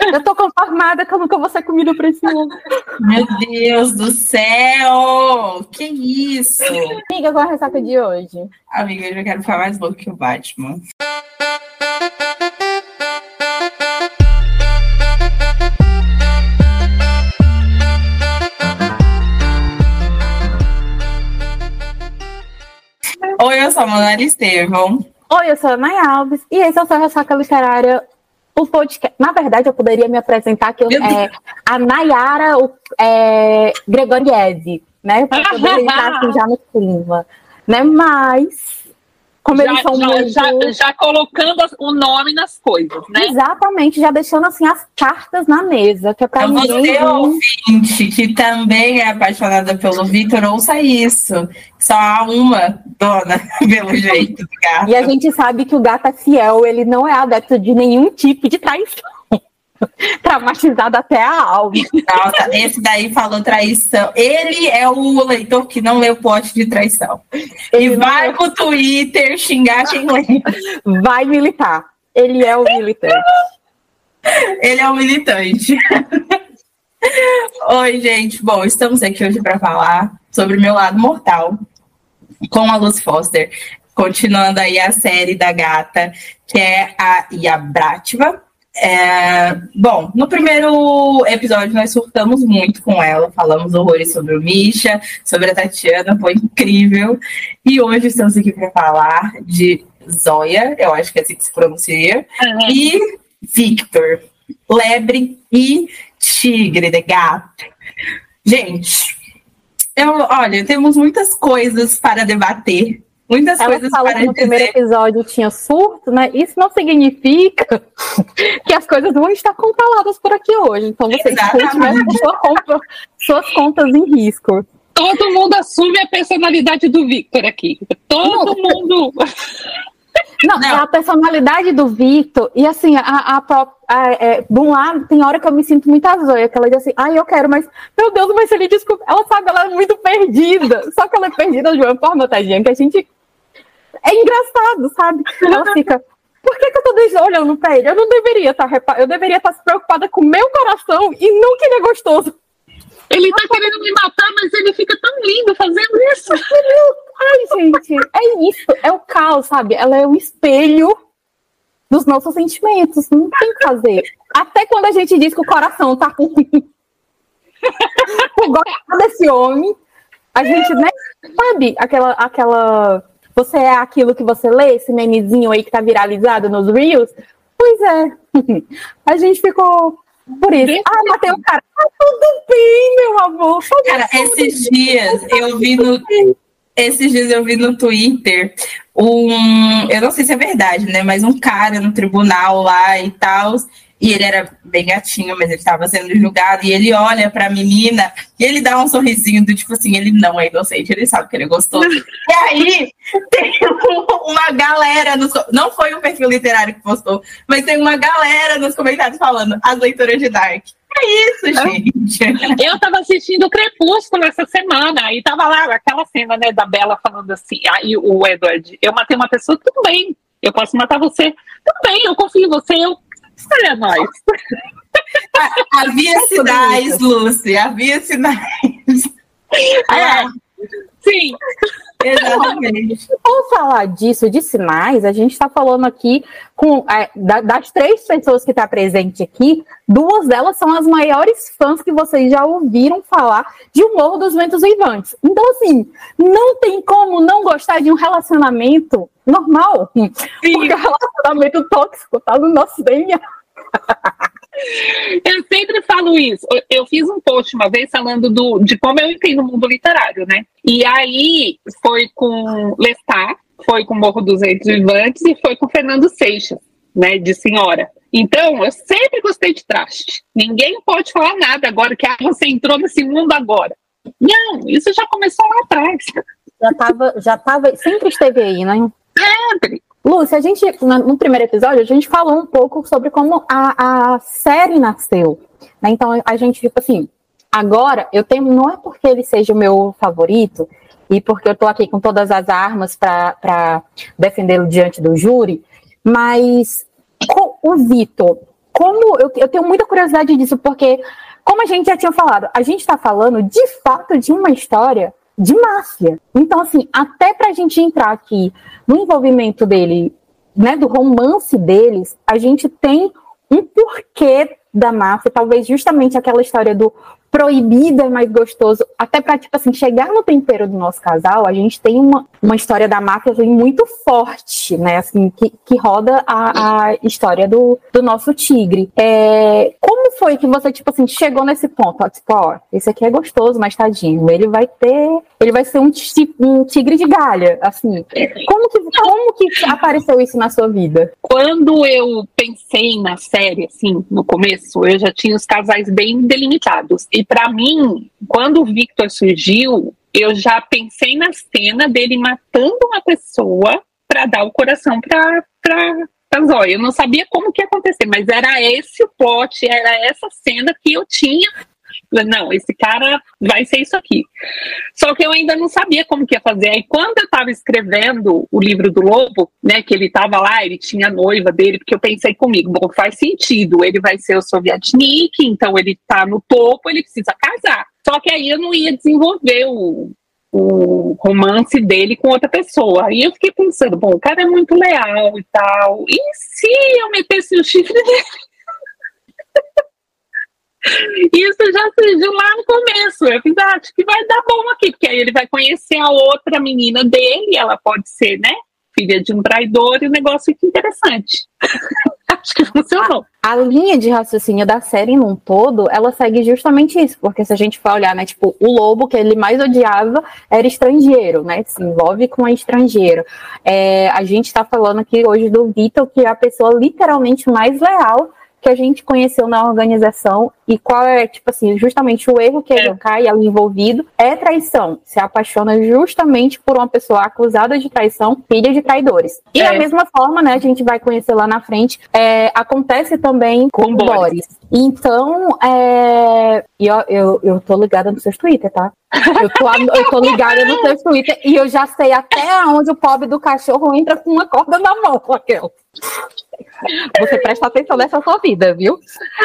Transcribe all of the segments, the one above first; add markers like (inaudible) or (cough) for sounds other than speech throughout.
Eu tô conformada que eu nunca vou ser comida pra esse homem. Meu Deus do céu! Que isso? Amiga, qual é a ressaca de hoje? Amiga, eu já quero ficar mais louco que o Batman. Oi, eu sou a Manuela Estevão. Oi, eu sou a Nay Alves e esse é o seu Ressaca Literária, o podcast. Na verdade, eu poderia me apresentar que eu, é a Nayara o, é, Gregoriese, né? Para poder entrar assim, já no clima. Né? Mas como já, eles são já, muito... já, já colocando o nome nas coisas, né? Exatamente, já deixando assim as cartas na mesa, que é pra Então, ninguém. você, ouvinte, que também é apaixonada pelo Vitor, ouça isso. Só há uma dona, (laughs) pelo jeito, do gato. E a gente sabe que o gato é fiel, ele não é adepto de nenhum tipo de traição. (laughs) Traumatizado até a alma. Nossa, esse daí falou traição. Ele é o leitor que não o pote de traição. E Ele vai pro Twitter xingar quem lê. (laughs) vai militar. Ele é o militante. Ele é um militante. Oi, gente. Bom, estamos aqui hoje para falar sobre o meu lado mortal com a Luz Foster. Continuando aí a série da gata, que é a Yabrativa. É, bom, no primeiro episódio nós surtamos muito com ela, falamos horrores sobre o Misha, sobre a Tatiana, foi incrível. E hoje estamos aqui para falar de Zoya, eu acho que é assim que se pronuncia, Uhum. e Victor, lebre e tigre de gato. Gente, eu, olha, temos muitas coisas para debater, muitas Ela coisas falou que no primeiro dizer. episódio tinha surto, né? Isso não significa (laughs) que as coisas vão estar controladas por aqui hoje. Então você discute sua suas contas em risco. Todo mundo assume a personalidade do Victor aqui. Todo mundo. Não, Não. é a personalidade do Victor, e assim, a, a, a- é, de um lado, tem hora que eu me sinto muito a Zoe, que ela diz assim, ai, eu quero, mas, meu Deus, mas se ele desculpa, ela sabe, ela é muito perdida, só que ela é perdida de uma forma, tadinha, que a gente, é engraçado, sabe? Ela fica, por que que eu tô olhando pra ele? Eu não deveria estar, repa- eu deveria estar se preocupada com o meu coração, e não que ele é gostoso. Ele tá querendo me matar, mas ele fica tão lindo fazendo isso. Ai, gente, é isso, é o caos, sabe? Ela é o espelho dos nossos sentimentos, não tem o que fazer. Até quando a gente diz que o coração tá ruim, (laughs) por gostar desse homem, a gente, né, sabe? Aquela, aquela, você é aquilo que você lê, esse memezinho aí que tá viralizado nos Reels? Pois é, (laughs) a gente ficou por isso. Desse Ah, matei o cara. Ah, tudo bem, meu amor. tudo Cara, esses dias eu vi no. Esses dias eu vi no Twitter um. Eu não sei se é verdade, né? Mas um cara no tribunal lá e tal. E ele era bem gatinho, mas ele estava sendo julgado. E ele olha pra menina e ele dá um sorrisinho do tipo assim: ele não é inocente, ele sabe que ele é gostoso. e aí (laughs) tem um- uma galera nos. Não foi o perfil literário que postou, mas tem uma galera nos comentários falando as leituras de Dark. É isso, gente. (laughs) Eu tava assistindo Crepúsculo essa semana e tava lá aquela cena, né, da Bela falando assim, aí o Edward, eu matei uma pessoa, tudo bem, eu posso matar você, tudo bem, eu confio em você, eu, olha nós. Havia sinais, Lucy, havia sinais. É, sim, Exatamente. (laughs) Por falar disso, de sinais, a gente está falando aqui com é, da- das três pessoas que estão presentes aqui, duas delas são as maiores fãs que vocês já ouviram falar de O Morro dos Ventos Vivantes. Então, assim, não tem como não gostar de um relacionamento normal. Porque o relacionamento tóxico tá no nosso DNA. (laughs) eu sempre falo isso. Eu- fiz um post uma vez falando do, de como eu entendo o mundo literário, né? E aí foi com Lestat, foi com Morro dos Ventos Vivantes e foi com Fernando Seixas, né, de Senhora. Então, eu sempre gostei de traste. Ninguém pode falar nada agora que ah, você entrou nesse mundo agora. Não, isso já começou lá atrás. Já tava, já tava, sempre esteve aí, né? Sempre. Lúcia, a gente, no primeiro episódio, a gente falou um pouco sobre como a, a série nasceu. né? Então, a gente, tipo assim, agora, eu tenho, não é porque ele seja o meu favorito e porque eu tô aqui com todas as armas para defendê-lo diante do júri, mas o Vitor, como eu, eu tenho muita curiosidade disso, porque, como a gente já tinha falado, a gente está falando de fato de uma história de máfia. Então, assim, até para a gente entrar aqui no envolvimento dele, né, do romance deles, a gente tem um porquê da máfia, talvez justamente aquela história do proibido é mais gostoso, até para tipo assim, chegar no tempero do nosso casal, a gente tem uma, uma história da máfia assim, muito forte, né, assim, que, que roda a, a história do, do nosso tigre. É, como foi que você, tipo assim, chegou nesse ponto? Ó, tipo, ó, esse aqui é gostoso, mas tadinho, ele vai ter, ele vai ser um, um tigre de galha, assim. Como que, como que apareceu isso na sua vida? Quando eu pensei na série, assim, no começo, eu já tinha os casais bem delimitados. E para mim, quando o Victor surgiu, eu já pensei na cena dele matando uma pessoa para dar o coração para para Zóia. Eu não sabia como que ia acontecer, mas era esse o plot, era essa cena que eu tinha não, esse cara vai ser isso aqui. Só que eu ainda não sabia como que ia fazer. Aí quando eu estava escrevendo o livro do Lobo, né, que ele estava lá, ele tinha a noiva dele, porque eu pensei comigo, bom, faz sentido, ele vai ser o Sovietnik, então ele está no topo, ele precisa casar. Só que aí eu não ia desenvolver o, o romance dele com outra pessoa. Aí eu fiquei pensando, bom, o cara é muito leal e tal. E se eu metesse o chifre dele? (laughs) Isso já surgiu lá no começo. Eu fiz, ah, acho que vai dar bom aqui, porque aí ele vai conhecer a outra menina dele, ela pode ser, né? Filha de um traidor, e o negócio fica interessante. (laughs) acho que funcionou. A, a, linha de raciocínio da série num todo, ela segue justamente isso, porque se a gente for olhar, né, tipo, o lobo que ele mais odiava era estrangeiro, né? Se envolve com a estrangeiro. É, a gente tá falando aqui hoje do Vitor, que é a pessoa literalmente mais leal que a gente conheceu na organização e qual é, tipo assim, justamente o erro que ele é. cai ali envolvido é traição. Se apaixona justamente por uma pessoa acusada de traição, filha de traidores. E é. da mesma forma, né, a gente vai conhecer lá na frente, é, acontece também com, com Boris. Boris. Então, é, eu, eu, eu tô ligada no seu Twitter, tá? Eu tô, eu tô ligada no seu Twitter e eu já sei até onde o pobre do cachorro entra com uma corda na mão, Raquel. Você presta atenção nessa sua vida, viu?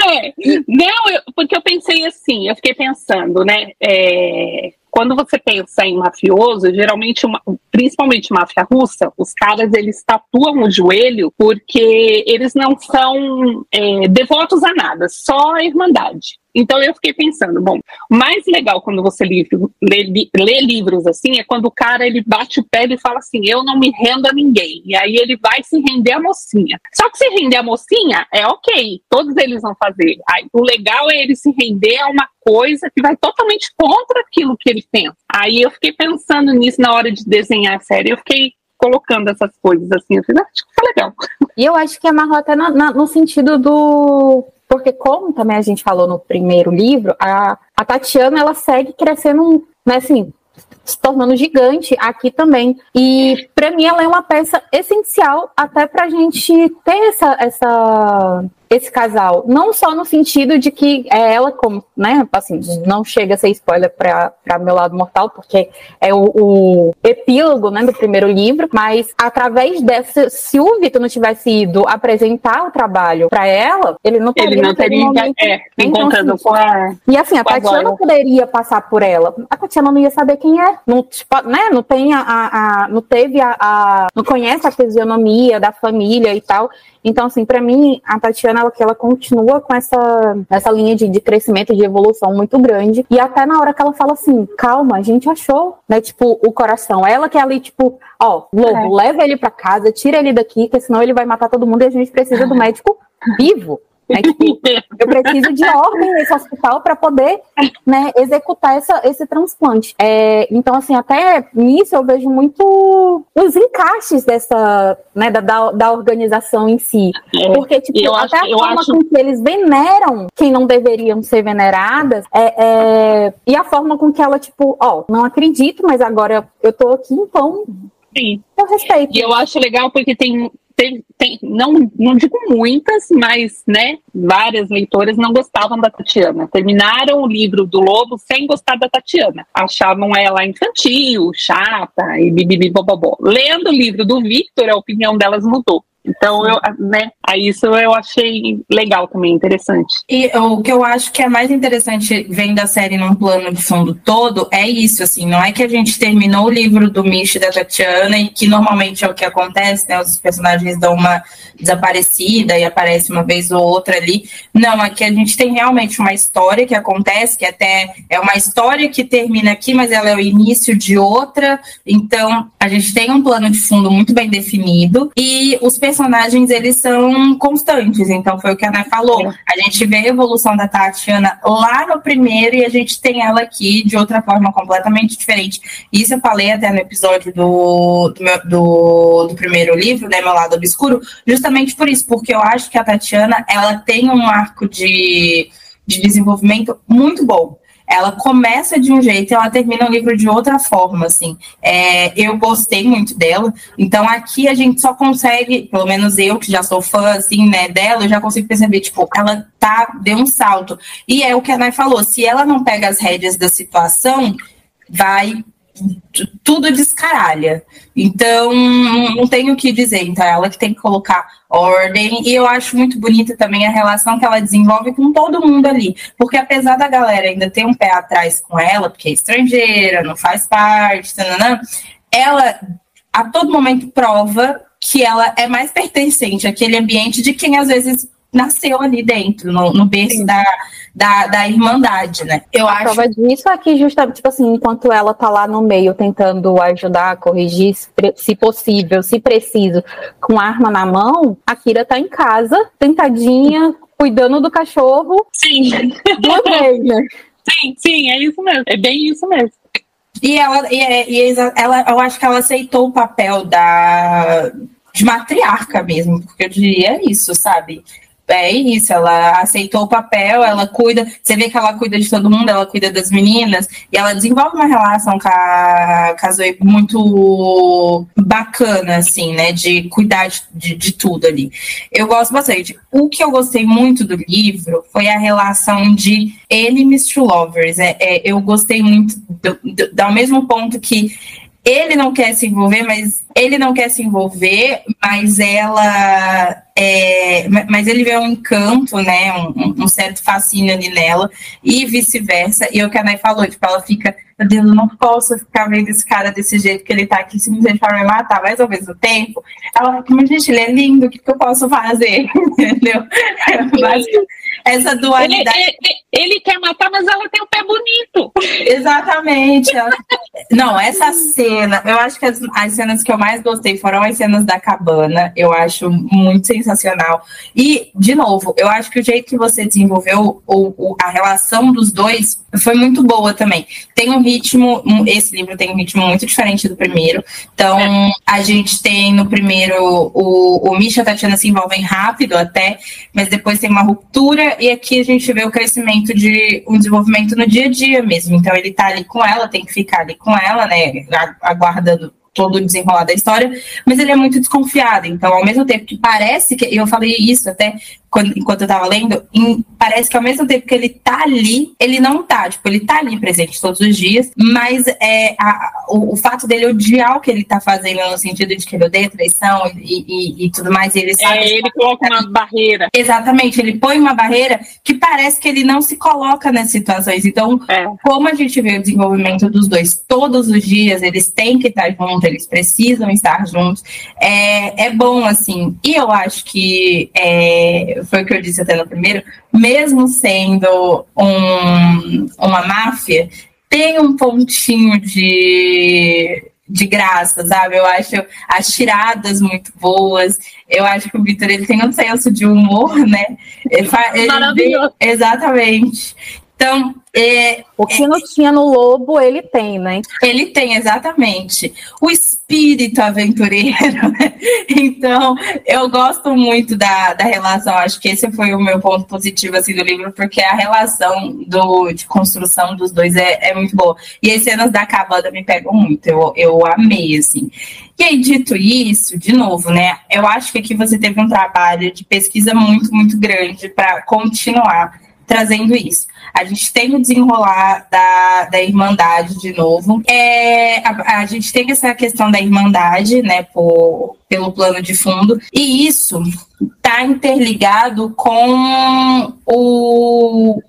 É, não, eu, porque eu pensei assim, eu fiquei pensando, né? É, quando você pensa em mafioso, geralmente, uma, principalmente máfia russa, os caras eles tatuam o joelho porque eles não são é, devotos a nada, só a irmandade. Então eu fiquei pensando, bom, o mais legal quando você lê, lê, livros assim é quando o cara ele bate o pé e fala assim, eu não me rendo a ninguém. E aí ele vai se render a mocinha. Só que se render a mocinha é ok, todos eles vão fazer. Aí, o legal é ele se render a uma coisa que vai totalmente contra aquilo que ele pensa. Aí eu fiquei pensando nisso na hora de desenhar a série, eu fiquei colocando essas coisas assim, eu falei, ah, acho que foi legal. E eu acho que amarrou até no, no sentido do porque como também a gente falou no primeiro livro, a, a Tatiana ela segue crescendo, né, assim, se tornando gigante aqui também. E para mim ela é uma peça essencial até para a gente ter essa, essa esse casal. Não só no sentido de que é ela como, né, assim, não chega a ser spoiler para meu lado mortal, porque é o, o, epílogo, né, do primeiro livro, mas através dessa, se o Vitor não tivesse ido apresentar o trabalho para ela, ele não teria, ele não teria momento, é, então, encontrando assim, com a E assim, a Tatiana a poderia passar por ela. A Tatiana não ia saber quem é, não, tipo, né, não tem a, a, a não teve a, a, não conhece a fisionomia da família e tal. Então, assim, para mim, a Tatiana, ela, que ela continua com essa, essa linha de, de crescimento, de evolução muito grande. E até na hora que ela fala assim, calma, a gente achou, né? Tipo, o coração. Ela que é ali, tipo, ó, Lobo, é. leva ele para casa, tira ele daqui, que senão ele vai matar todo mundo e a gente precisa do (laughs) médico vivo. É, tipo, (laughs) eu preciso de ordem nesse hospital para poder né, executar essa, esse transplante. É, então, assim, até nisso eu vejo muito os encaixes dessa, né, da, da organização em si. É, Porque, tipo, eu até acho, a forma acho... com que eles veneram quem não deveriam ser veneradas, é, é, e a forma com que ela, tipo, ó, não acredito, mas agora eu tô aqui, então Sim. Eu respeito. E eu acho legal porque tem, tem, tem, não, não digo muitas, mas né, várias leitoras não gostavam da Tatiana. Terminaram o livro do Lobo sem gostar da Tatiana. Achavam ela infantil, chata e bibibibobobó. Lendo o livro do Victor, a opinião delas mudou. Então, eu, né, isso eu achei legal também, interessante. E o que eu acho que é mais interessante vendo a série num plano de fundo todo é isso, assim, não é que a gente terminou o livro do Mish da Tatiana e que normalmente é o que acontece, né, os personagens dão uma desaparecida e aparece uma vez ou outra ali. Não, é que a gente tem realmente uma história que acontece, que até é uma história que termina aqui, mas ela é o início de outra, então a gente tem um plano de fundo muito bem definido e os personagens personagens, eles são constantes. Então, foi o que a Ana falou. A gente vê a evolução da Tatiana lá no primeiro e a gente tem ela aqui de outra forma completamente diferente. Isso eu falei até no episódio do, do, meu, do, do primeiro livro, né, Meu Lado Obscuro, justamente por isso, porque eu acho que a Tatiana, ela tem um arco de, de desenvolvimento muito bom ela começa de um jeito e ela termina o livro de outra forma, assim. É, eu gostei muito dela, então aqui a gente só consegue, pelo menos eu que já sou fã, assim, né, dela, eu já consigo perceber, tipo, ela tá, deu um salto. E é o que a Nai falou, se ela não pega as rédeas da situação, vai tudo descaralha. Então, não tenho o que dizer. Então, é ela que tem que colocar ordem. E eu acho muito bonita também a relação que ela desenvolve com todo mundo ali. Porque apesar da galera ainda ter um pé atrás com ela, porque é estrangeira, não faz parte, tanana, ela a todo momento prova que ela é mais (laughs) pertencente àquele ambiente de quem às vezes nasceu ali dentro, no, no berço da, da, da Irmandade, né? Eu a acho. prova disso é que, justamente, tipo assim, enquanto ela tá lá no meio tentando ajudar, corrigir, se possível, se preciso, com arma na mão, a Kira tá em casa, tentadinha, cuidando do cachorro. Sim. Duas (laughs) vezes, né? Sim, sim, é isso mesmo. É bem isso mesmo. E ela, e, e ela, eu acho que ela aceitou o papel da de matriarca mesmo, porque eu diria isso, sabe? É isso, ela aceitou o papel, ela cuida, você vê que ela cuida de todo mundo, ela cuida das meninas, e ela desenvolve uma relação com a, com a Zoe muito bacana, assim, né, de cuidar de, de, tudo ali. Eu gosto bastante. O que eu gostei muito do livro foi a relação de enemies to lovers. É, é eu gostei muito, do, do, do, ao mesmo ponto que ele não quer se envolver, mas ele não quer se envolver, mas ela. É, mas ele vê um encanto, né? Um, um, certo fascínio ali nela, e vice-versa. E o que a Nai falou, tipo, ela fica, meu Deus, eu não posso ficar vendo esse cara desse jeito que ele tá aqui, simplesmente para me matar, mas ao mesmo tempo, ela fica, mas gente, ele é lindo, o que, que eu posso fazer? (laughs) Entendeu? É essa dualidade. Ele, ele, ele, quer matar, mas ela tem o um pé bonito. Exatamente. (laughs) Não, essa cena, eu acho que as, as cenas que eu mais gostei foram as cenas da cabana. Eu acho muito sensacional. E, de novo, eu acho que o jeito que você desenvolveu a relação dos dois foi muito boa também. Tem um ritmo, esse livro tem um ritmo muito diferente do primeiro. Então, é. a gente tem no primeiro o, o Misha e a Tatiana se envolvem rápido até, mas depois tem uma ruptura, e aqui a gente vê o crescimento de um desenvolvimento no dia a dia mesmo. Então, ele tá ali com ela, tem que ficar ali com ela, né? Aguardando todo o desenrolar da história, mas ele é muito desconfiado. Então, ao mesmo tempo que parece que. Eu falei isso até quando, enquanto eu tava lendo, em, parece que ao mesmo tempo que ele tá ali, ele não tá. Tipo, ele tá ali presente todos os dias, mas é, a, o, o, fato dele odiar o que ele tá fazendo, no sentido de que ele odeia traição e, e, e tudo mais, ele sabe. É, ele coloca uma barreira. Exatamente, ele põe uma barreira que parece que ele não se coloca nessas situações. Então, é. como a gente vê o desenvolvimento dos dois todos os dias, eles têm que estar juntos, eles precisam estar juntos, é, é bom, assim. E eu acho que. É, foi o que eu disse até no primeiro, mesmo sendo um, uma máfia, tem um pontinho de, de graça, sabe? Eu acho as tiradas muito boas. Eu acho que o Vitor ele tem um senso de humor, né? Ele, ele Maravilhoso. exatamente. Então, é, o que não tinha no lobo, ele tem, né? Ele tem, exatamente. O espírito aventureiro, (laughs) né? Então, eu gosto muito da, da relação. Acho que esse foi o meu ponto positivo assim, do livro, porque a relação do, de construção dos dois é, é muito boa. E as cenas da cabana me pegam muito. Eu, eu amei, assim. E aí, dito isso, de novo, né? Eu acho que aqui você teve um trabalho de pesquisa muito, muito grande para continuar trazendo isso. A gente tem o desenrolar da, da Irmandade de novo. É, a, a gente tem essa questão da Irmandade, né, por, pelo plano de fundo, e isso está interligado com o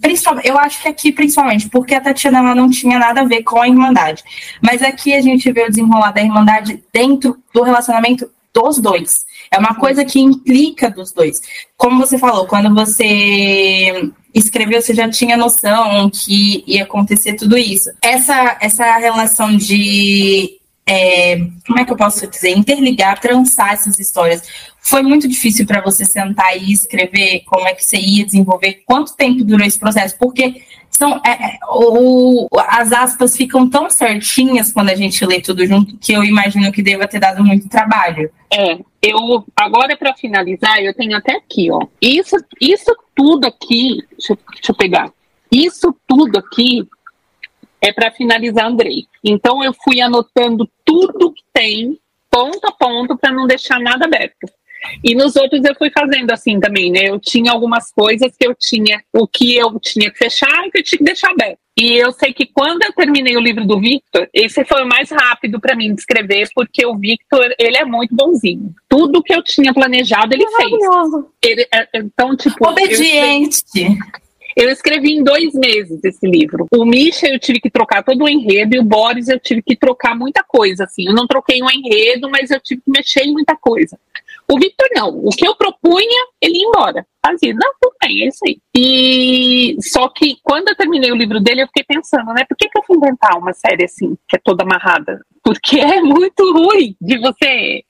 principalmente, eu acho que aqui principalmente, porque a Tatiana ela não tinha nada a ver com a Irmandade. Mas aqui a gente vê o desenrolar da Irmandade dentro do relacionamento dos dois. É uma coisa que implica dos dois. Como você falou, quando você escreveu, você já tinha noção que ia acontecer tudo isso. Essa, essa relação de. É, como é que eu posso dizer? Interligar, trançar essas histórias. Foi muito difícil para você sentar e escrever como é que você ia desenvolver? Quanto tempo durou esse processo? Porque são, é, é, o, as aspas ficam tão certinhas quando a gente lê tudo junto que eu imagino que deva ter dado muito trabalho. É, eu agora para finalizar, eu tenho até aqui, ó. Isso, isso tudo aqui, deixa, deixa eu pegar. Isso tudo aqui é para finalizar Andrei. Então eu fui anotando tudo que tem, ponto a ponto, para não deixar nada aberto. E nos outros eu fui fazendo assim também, né? Eu tinha algumas coisas que eu tinha, o que eu tinha que fechar e que eu tinha que deixar aberto. E eu sei que quando eu terminei o livro do Victor, esse foi o mais rápido para mim de escrever, porque o Victor, ele é muito bonzinho. Tudo que eu tinha planejado, ele fez. Ele, é, então, tipo. Obediente. Eu, escrevi em dois meses esse livro. O Misha eu tive que trocar todo o enredo e o Boris eu tive que trocar muita coisa. Assim, eu não troquei um enredo, mas eu tive que mexer em muita coisa. O Victor não. O que eu propunha, ele ia embora. Fazia, não, tudo bem, é isso aí. E só que quando eu terminei o livro dele, eu fiquei pensando, né? Por que, que eu fui inventar uma série assim, que é toda amarrada? Porque (laughs) é muito ruim de você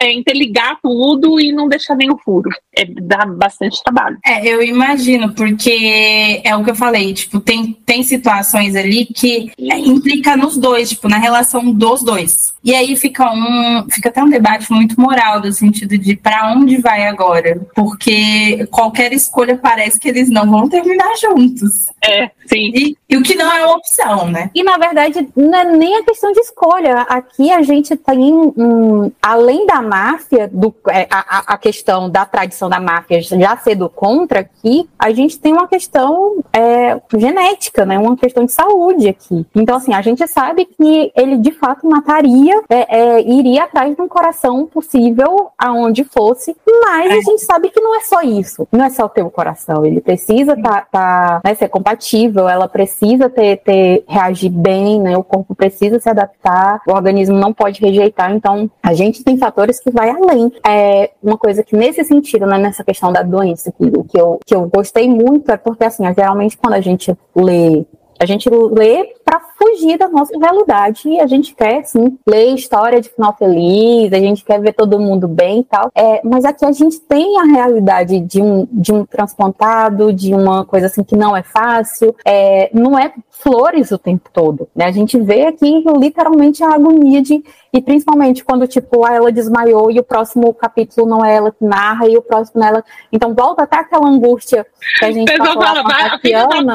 é, interligar tudo e não deixar nenhum furo. É, dá bastante trabalho. É, eu imagino, porque é o que eu falei, tipo, tem, tem situações ali que é, implica nos dois, tipo, na relação dos dois. E aí fica um, fica até um debate muito moral, do sentido de para onde vai agora? Porque qualquer escolha parece que eles não vão terminar juntos. É, sim. E, e o que não é uma opção, né? E na verdade, não é nem a questão de escolha. Aqui a gente tem, um, além da máfia, do, é, a, a questão da tradição da máfia já ser do contra aqui, a gente tem uma questão é, genética, né? Uma questão de saúde aqui. Então, assim, a gente sabe que ele de fato mataria é, é, iria atrás de um coração possível aonde fosse, mas a gente sabe que não é só isso, não é só ter o coração, ele precisa tá, tá, né, ser compatível, ela precisa ter, ter reagir bem, né, o corpo precisa se adaptar, o organismo não pode rejeitar, então a gente tem fatores que vai além. É uma coisa que nesse sentido, né, nessa questão da doença, que, que, eu, que eu gostei muito é porque assim, geralmente quando a gente lê a gente lê para fugir da nossa realidade e a gente quer, sim, ler história de final feliz, a gente quer ver todo mundo bem e tal. É, mas aqui a gente tem a realidade de um, de um transplantado, de uma coisa assim que não é fácil, é, não é flores o tempo todo. Né? A gente vê aqui literalmente a agonia de. E principalmente quando, tipo, ela desmaiou e o próximo capítulo não é ela que narra e o próximo não é ela. Então volta até aquela angústia que a gente tá fala, vai, a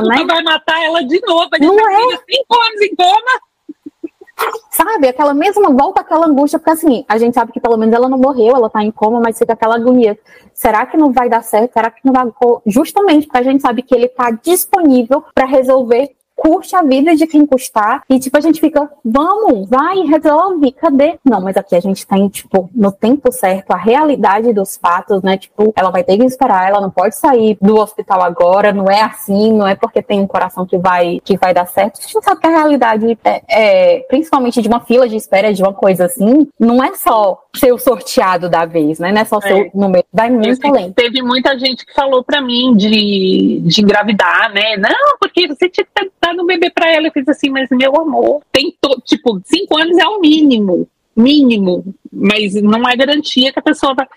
né? vai matar ela de novo. Não é? Cinco anos em coma. Sabe, aquela mesma volta, aquela angústia, porque assim, a gente sabe que pelo menos ela não morreu, ela tá em coma, mas fica aquela agonia. Será que não vai dar certo? Será que não vai. Justamente porque a gente sabe que ele tá disponível para resolver curte a vida de quem custar. E, tipo, a gente fica, vamos, vai, resolve, cadê? Não, mas aqui a gente tem, tipo, no tempo certo, a realidade dos fatos, né? Tipo, ela vai ter que esperar, ela não pode sair do hospital agora, não é assim, não é porque tem um coração que vai, que vai dar certo. A gente sabe que a realidade, é, é principalmente de uma fila de espera, de uma coisa assim, não é só ser o sorteado da vez, né? Não é só ser é. o número, vai muito além. Teve muita gente que falou para mim de, de engravidar, né? Não, porque você tinha que dar no bebê para ela. Eu fiz assim, mas meu amor, tem to, tipo, cinco anos é o mínimo mínimo, mas não é garantia que a pessoa vai.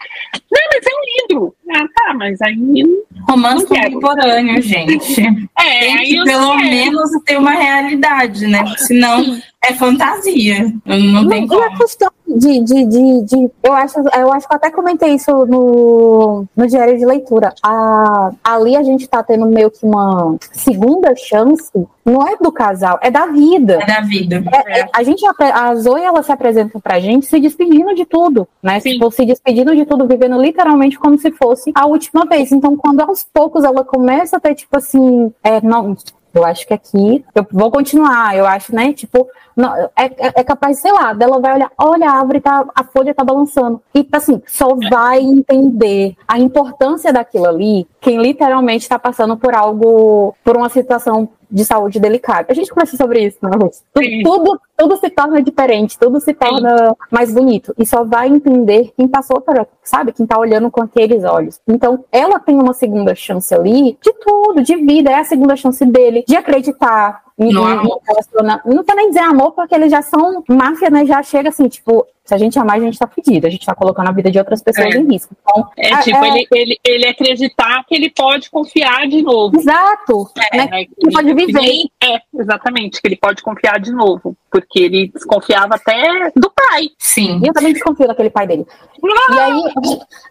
Não, mas é um livro. Ah, tá, mas aí. Romance contemporâneo, gente. É, Tem aí que, pelo quero. menos ter uma realidade, né? Porque senão é fantasia. Não, não tem como. E a questão de, de, de, de, eu, acho, eu acho que eu até comentei isso no, no diário de leitura. A, ali a gente tá tendo meio que uma segunda chance não é do casal, é da vida. É da vida. É, é. A gente, a Zoe, ela se apresenta pra gente se despedindo despedindo de tudo, né? Sim. Tipo, se despedindo de tudo, vivendo literalmente como se fosse a última vez. Então, quando aos poucos ela começa a ter, tipo assim, é, não, eu acho que aqui eu vou continuar, eu acho, né? Tipo, não, é, é, é capaz, sei lá, dela vai olhar, olha, a árvore tá, a folha tá balançando. E assim, só vai entender a importância daquilo ali quem literalmente está passando por algo, por uma situação de saúde delicada. A gente conversa sobre isso, né, Ruth? Tudo, tudo se torna diferente, tudo se torna mais bonito. E só vai entender quem passou por, sabe? Quem tá olhando com aqueles olhos. Então, ela tem uma segunda chance ali de tudo, de vida. É a segunda chance dele de acreditar. Em- amor. relaciona- Não quer nem dizer amor, porque eles já são máfia, né? Já chega assim, tipo, se a gente amar, a gente tá fudido. A gente tá colocando a vida de outras pessoas É. em risco. Então, É é- tipo, é- Ele, ele, ele acreditar que ele pode confiar de novo. exato. né? né? Ele pode viver. Nem- É, exatamente, que ele pode confiar de novo. Porque ele desconfiava até do pai. Sim. E eu também desconfio daquele pai dele. E aí,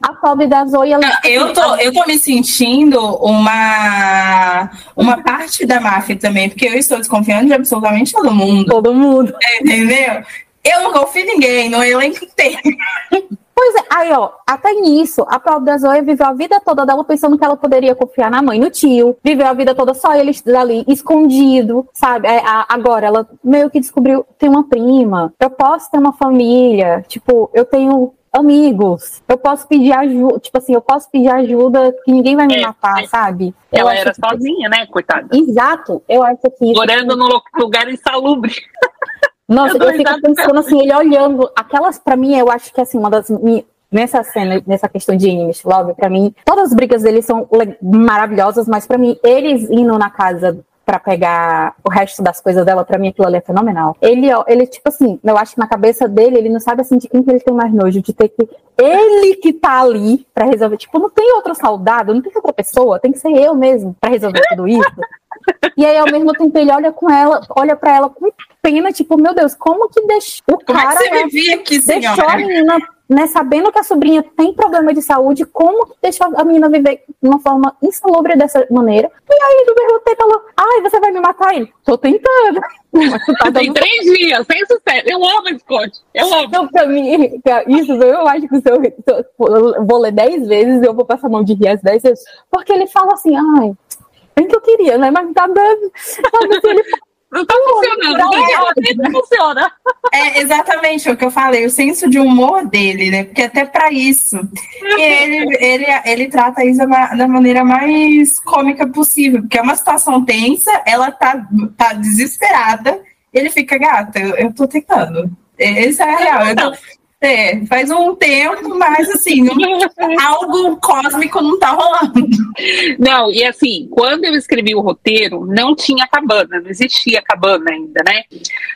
a pobre da Zoe, ela. Eu tô, eu tô me sentindo uma, uma parte da máfia também, porque eu estou desconfiando de absolutamente todo mundo, Todo mundo. entendeu? Eu não confio em ninguém, no elenco inteiro. Pois é, aí, ó, até nisso, a da Zoe viveu a vida toda dela pensando que ela poderia confiar na mãe, no tio, viveu a vida toda só eles ali, escondido, sabe? É, a- agora, ela meio que descobriu, tem uma prima, eu posso ter uma família, tipo, eu tenho amigos, eu posso pedir ajuda, tipo assim, eu posso pedir ajuda que ninguém vai me É, matar, é. sabe? Eu Ela era que- sozinha, né, coitada? Exato, eu acho que Morando num lugar insalubre. (laughs) Nossa, Eu eu fico pensando assim, ele olhando. Aquelas, pra mim, eu acho que assim, uma das. Nessa cena, nessa questão de Enemies Love, pra mim, todas as brigas deles são maravilhosas, mas pra mim, eles indo na casa pra pegar o resto das coisas dela, pra mim aquilo ali é fenomenal. Ele, ó, ele, tipo assim, eu acho que na cabeça dele, ele não sabe assim de quem que ele tem mais nojo, de ter que. Ele que tá ali pra resolver. Tipo, não tem outro soldado, não tem outra pessoa, tem que ser eu mesmo pra resolver tudo isso. E aí, ao mesmo tempo, ele olha com ela, olha pra ela com pena, tipo, meu Deus, como que deixou o Como é que você vivia aqui, deixou a senhora? menina, né, sabendo que a sobrinha tem problema de saúde, como que deixou a menina viver de uma forma insalubre dessa maneira? E aí ele perguntou, falou, ai, você vai me matar ele? Tô tentando. Mas tu tá (laughs) Tem três dias, sem sucesso. Eu amo esse Scott. Eu amo. então, pra mim, isso eu acho que se eu, se eu vou ler dez vezes, eu vou passar a mão de rir as dez vezes, porque ele fala assim, ai, bem que eu queria, né? Mas não tá dando. Sabe, assim, ele Não tá funcionando. né? Não funciona. É exatamente o que eu falei, o senso de humor dele, né? Porque até pra isso. E ele, ele, ele trata isso da ma- da maneira mais cômica possível, porque é uma situação tensa, ela tá, tá desesperada, ele fica, gata, eu, eu tô tentando. É, Essa é a real. Eu tô- é, faz um tempo, mas assim, (laughs) algo cósmico não tá rolando. Não, e assim, quando eu escrevi o roteiro, não tinha cabana, não existia cabana ainda, né?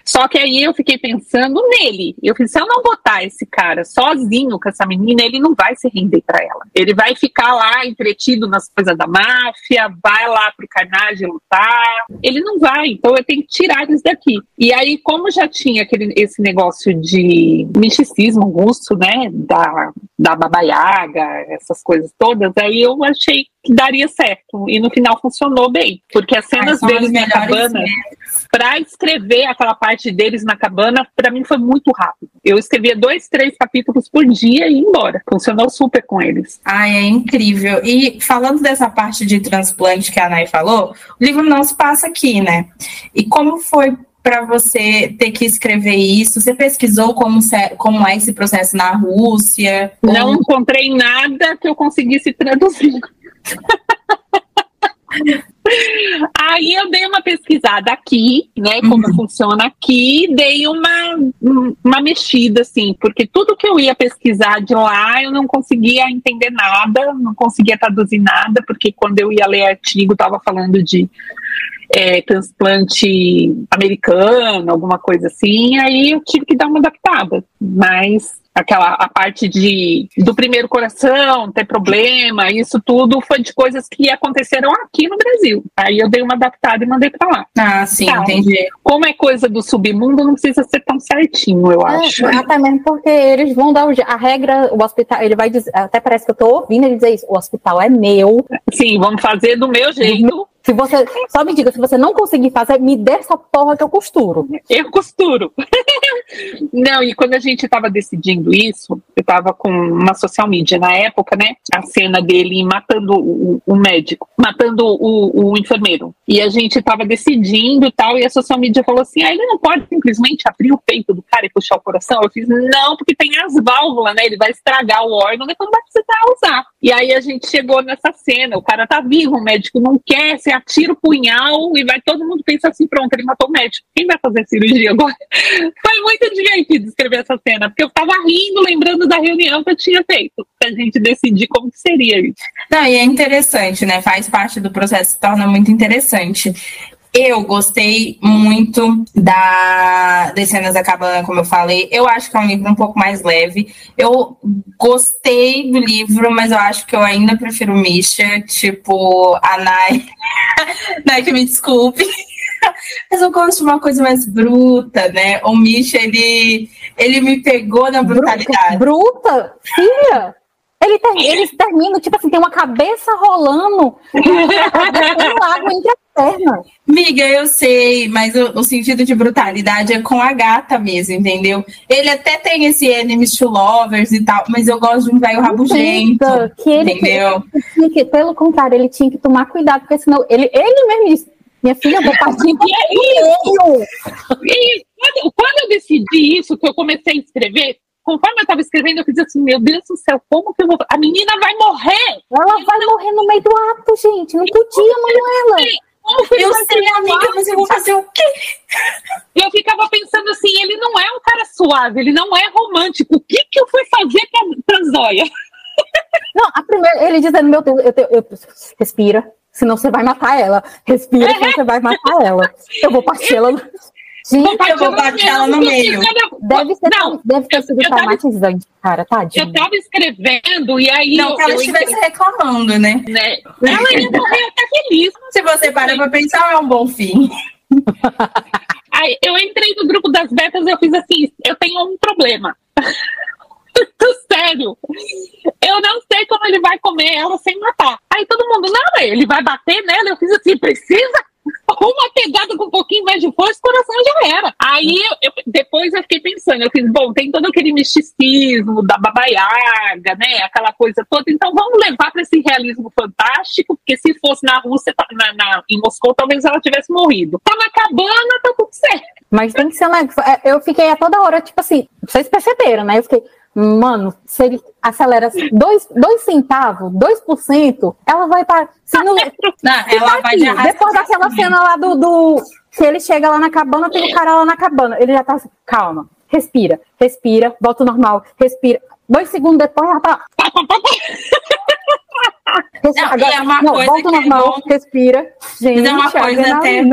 Só que aí eu fiquei pensando nele. Eu falei, se eu não botar esse cara sozinho com essa menina, ele não vai se render pra ela. Ele vai ficar lá entretido nas coisas da máfia, vai lá pro carnage lutar. Ele não vai, então eu tenho que tirar isso daqui. E aí, como já tinha aquele, esse negócio de misticismo russo, né? Da, da Baba Yaga, essas coisas todas, aí eu achei que daria certo. E no final funcionou bem. Porque as cenas são deles na cabana, pra escrever aquela parte deles na cabana, pra mim foi muito rápido. Eu escrevia dois, três capítulos por dia e ia embora. Funcionou super com eles. Ai, é incrível. E falando dessa parte de transplante que a Nay falou, o livro não se passa aqui, né? E como foi para você ter que escrever isso? Você pesquisou como, como é esse processo na Rússia? Não encontrei nada que eu conseguisse traduzir. (laughs) Aí eu dei uma pesquisada aqui, né, como funciona aqui, dei uma, uma mexida, assim, porque tudo que eu ia pesquisar de lá eu não conseguia entender nada, não conseguia traduzir nada, porque quando eu ia ler artigo estava falando de é, transplante americano, alguma coisa assim, aí eu tive que dar uma adaptada, mas aquela a parte de do primeiro coração ter problema, isso tudo foi de coisas que aconteceram aqui no Brasil. Aí eu dei uma adaptada e mandei pra lá. Ah, sim, Tá. entendi. Como é coisa do submundo, não precisa ser tão certinho, eu acho. É, até mesmo porque eles vão dar a regra, o hospital, ele vai dizer, até parece que eu tô ouvindo ele dizer isso, o hospital é meu, Sim, vamos fazer do meu jeito. Se você. Só me diga, se você não conseguir fazer, me dê essa porra que eu costuro. Eu costuro. (laughs) não, e quando a gente estava decidindo isso, eu estava com uma social media na época, né? A cena dele matando o, o médico, matando o, o, enfermeiro. E a gente estava decidindo tal, e a social media falou assim: ah, ele não pode simplesmente abrir o peito do cara e puxar o coração. Eu fiz, não, porque tem as válvulas, né? Ele vai estragar o órgão, depois não vai precisar usar. E aí a gente chegou nessa cena, o cara tá vivo, o médico não quer, você atira o punhal e vai todo mundo pensa assim, pronto, ele matou o médico. Quem vai fazer cirurgia agora? (laughs) Foi muito divertido escrever essa cena, porque eu tava rindo, lembrando da reunião que eu tinha feito, pra gente decidir como que seria isso. Não, e é interessante, né? Faz parte do processo, se torna muito interessante. Eu gostei muito da das cenas da cabana, como eu falei. Eu acho que é um livro um pouco mais leve. Eu gostei do livro, mas eu acho que eu ainda prefiro Misha. Tipo, a Nai. (laughs) Nai, que me desculpe. (laughs) Mas eu gosto de uma coisa mais bruta, né? O Misha, ele, ele me pegou na brutalidade. Bruta? Filha? Ele ter, eles terminam, tipo assim, tem uma cabeça rolando e um lago entre as pernas. Miga, eu sei, mas o, o, sentido de brutalidade é com a gata mesmo, entendeu? Ele até tem esse enemies to lovers e tal, mas eu gosto de um velho rabugento, que ele, entendeu? Que, que, pelo contrário, ele tinha que tomar cuidado, porque senão ele, ele mesmo disse, minha filha, eu vou partir (laughs) e, quando, quando eu decidi isso, que eu comecei a escrever, conforme eu estava escrevendo, eu fiz assim, meu Deus do céu, como que eu vou. A menina vai morrer! Ela vai morrer no meio do ato, gente. Não podia, Manuela. Eu sei, amiga, mas eu vou fazer o quê? Eu ficava pensando assim, ele não é um cara suave, ele não é romântico. O que que eu fui fazer pra, pra Zóia? Não, a primeira, ele dizendo, meu Deus, eu, eu, eu, respira, senão você vai matar ela. Respira, senão você vai matar ela. Eu vou (laughs) partir Gente, eu vou bater ela no meio. Deve, ser, não, deve ter sido traumatizante, cara, tadinho. Eu tava escrevendo e aí. Não, eu, que ela estivesse reclamando, né? né? Ela ia morrer até feliz. Se você para pra pensar, é um bom fim. Aí, eu entrei no grupo das betas e eu fiz assim: eu tenho um problema. (laughs) Sério. Eu não sei como ele vai comer ela sem matar. Aí todo mundo, não, ele vai bater nela. Eu fiz assim: precisa uma pegada com um pouquinho mais de força, o coração já era. Aí eu, depois eu fiquei pensando, eu fiz, bom, tem todo aquele misticismo da babaiaga, né? Aquela coisa toda, então vamos levar para esse realismo fantástico, porque se fosse na Rússia, na, na, em Moscou, talvez ela tivesse morrido. Tá na cabana, tá tudo certo. Mas tem que ser, né? Eu fiquei a toda hora, tipo assim, vocês perceberam, né? Eu fiquei, Mano, se ele acelera 2 centavos, 2%, ela vai para. Se não, não ela vai de Depois daquela cena lá do, do. Que ele chega lá na cabana, tem o um cara lá na cabana. Ele já tá assim, calma, respira, respira, volta normal, respira. Dois segundos depois já tá. Não, Agora, é uma não, coisa volta normal, é respira. Gente, é uma coisa até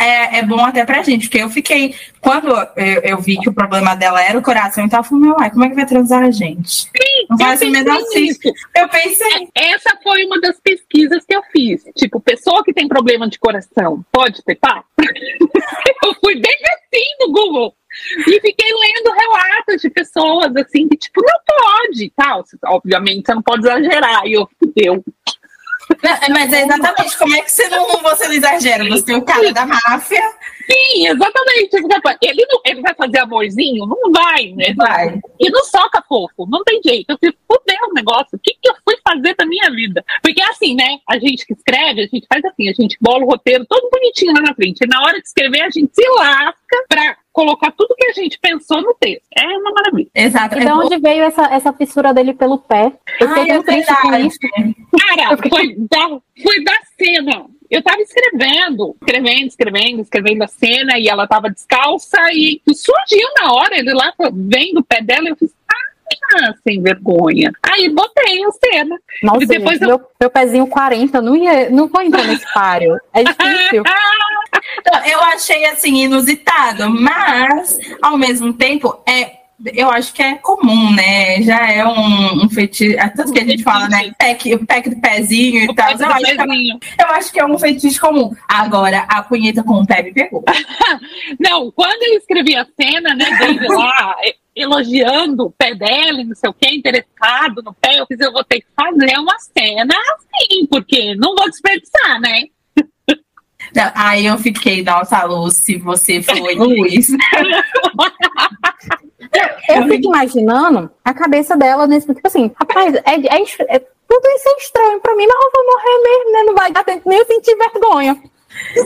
é, é bom até pra gente, porque eu fiquei. Quando eu, eu vi que o problema dela era o coração, então eu falei, meu, ai, como é que vai transar a gente? Sim, não faz o menor sentido. Eu pensei. É, essa foi uma das pesquisas que eu fiz. Tipo, pessoa que tem problema de coração pode ter pá? (laughs) eu fui bem assim no Google. E fiquei lendo relatos de pessoas assim que, tipo, não pode, tal. Obviamente, você não pode exagerar. E eu, Mas é exatamente como é que você não, você não exagera? Você é o cara da máfia. Sim, exatamente. Ele, não, ele vai fazer amorzinho? Não vai, né? Vai. E não soca fofo, não tem jeito. Eu fico, fudeu o negócio. O que, que eu fui fazer da minha vida? Porque assim, né? A gente que escreve, a gente faz assim, a gente bola o roteiro todo bonitinho lá na frente. E na hora de escrever, a gente se lasca pra colocar tudo que a gente pensou no texto. É uma maravilha. Exato. E de onde veio essa, essa fissura dele pelo pé? Eu Ai, é verdade. Cara, foi da, foi da cena. Eu tava escrevendo, escrevendo, escrevendo, escrevendo a cena e ela tava descalça e surgiu na hora, ele lá vendo o pé dela e eu fiz, ah, sem vergonha. Aí botei a cena. Nossa, e depois gente, eu... meu, meu pezinho 40, não, ia, não vou entrar nesse páreo. É (laughs) difícil. Então, eu achei assim inusitado, mas ao mesmo tempo é eu acho que é comum, né? Já é um, um fetiche. É tanto que a gente fala, né? Pack, o pack do pezinho e tal. Eu acho, que, é eu acho que é um fetiche comum. Agora, a punheta com o pé me pegou. (laughs) não, quando eu escrevi a cena, né, dele lá, (laughs) elogiando o pé dela, não sei o que, interessado no pé, eu fiz, eu vou ter que fazer uma cena assim, porque não vou desperdiçar, né? Então, aí eu fiquei, nossa, Lucy, você foi (laughs) Luiz. Eu fico imaginando a cabeça dela nesse. Tipo assim, rapaz, é, é, é tudo isso é estranho pra mim, mas eu vou morrer mesmo, né? Não vai dar tempo nem eu sentir vergonha. Sim.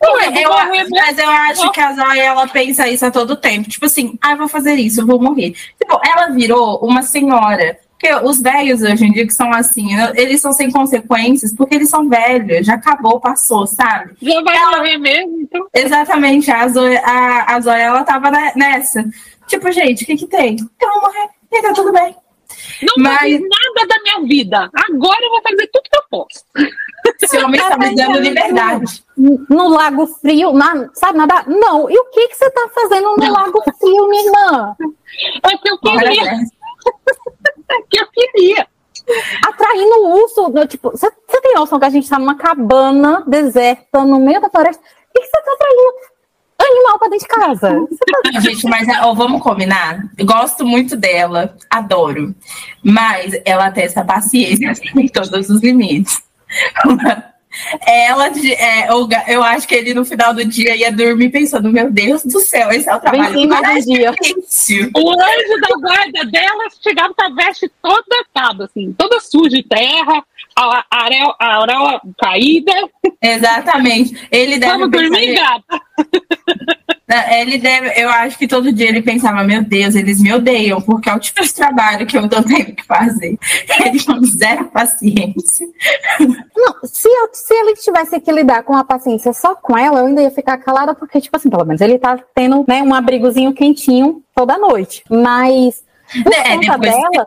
Não, eu, eu, mas eu acho que a Zoe, ela pensa isso a todo tempo. Tipo assim, ah, vou fazer isso, eu vou morrer. Tipo, ela virou uma senhora. Porque os velhos hoje em dia que são assim, eles são sem consequências, porque eles são velhos, já acabou, passou, sabe? Já vai ela... morrer mesmo, então. Exatamente, a Zoe, a, a Zoe ela tava nessa. Tipo, gente, o que que tem? Eu vou morrer, e tá tudo bem. Não Mas... fiz nada da minha vida. Agora eu vou fazer tudo que eu posso. Esse homem está me dando liberdade. No Lago Frio, na, sabe nada? Não. E o que, que você está fazendo no Lago Frio, minha irmã? É que eu queria. (laughs) que eu queria. Atraindo o urso. Tipo, você, tem noção que a gente está numa cabana deserta no meio da floresta? O que, você está atraindo? animal pra dentro de casa. (laughs) Gente, mas ó, vamos combinar. Gosto muito dela, adoro. Mas ela tem essa paciência (laughs) em todos os limites. Ela, é, eu, eu acho que ele no final do dia ia dormir pensando: Meu Deus do céu, esse é o trabalho mais dia. difícil. O anjo da guarda dela chegava com a veste toda acaba, assim, toda suja de terra, a, a, a auréola caída. Exatamente. Ele deve Vamos dormir, gata. (laughs) Ele deve, eu acho que todo dia ele pensava, meu Deus, eles me odeiam, porque é o tipo de trabalho que eu tô (laughs) tendo que fazer. Ele com zero paciência. Não, se, eu, se ele tivesse que lidar com a paciência só com ela, eu ainda ia ficar calada, porque, tipo assim, pelo menos ele tá tendo né, um abrigozinho quentinho toda noite. Mas por é, conta dela,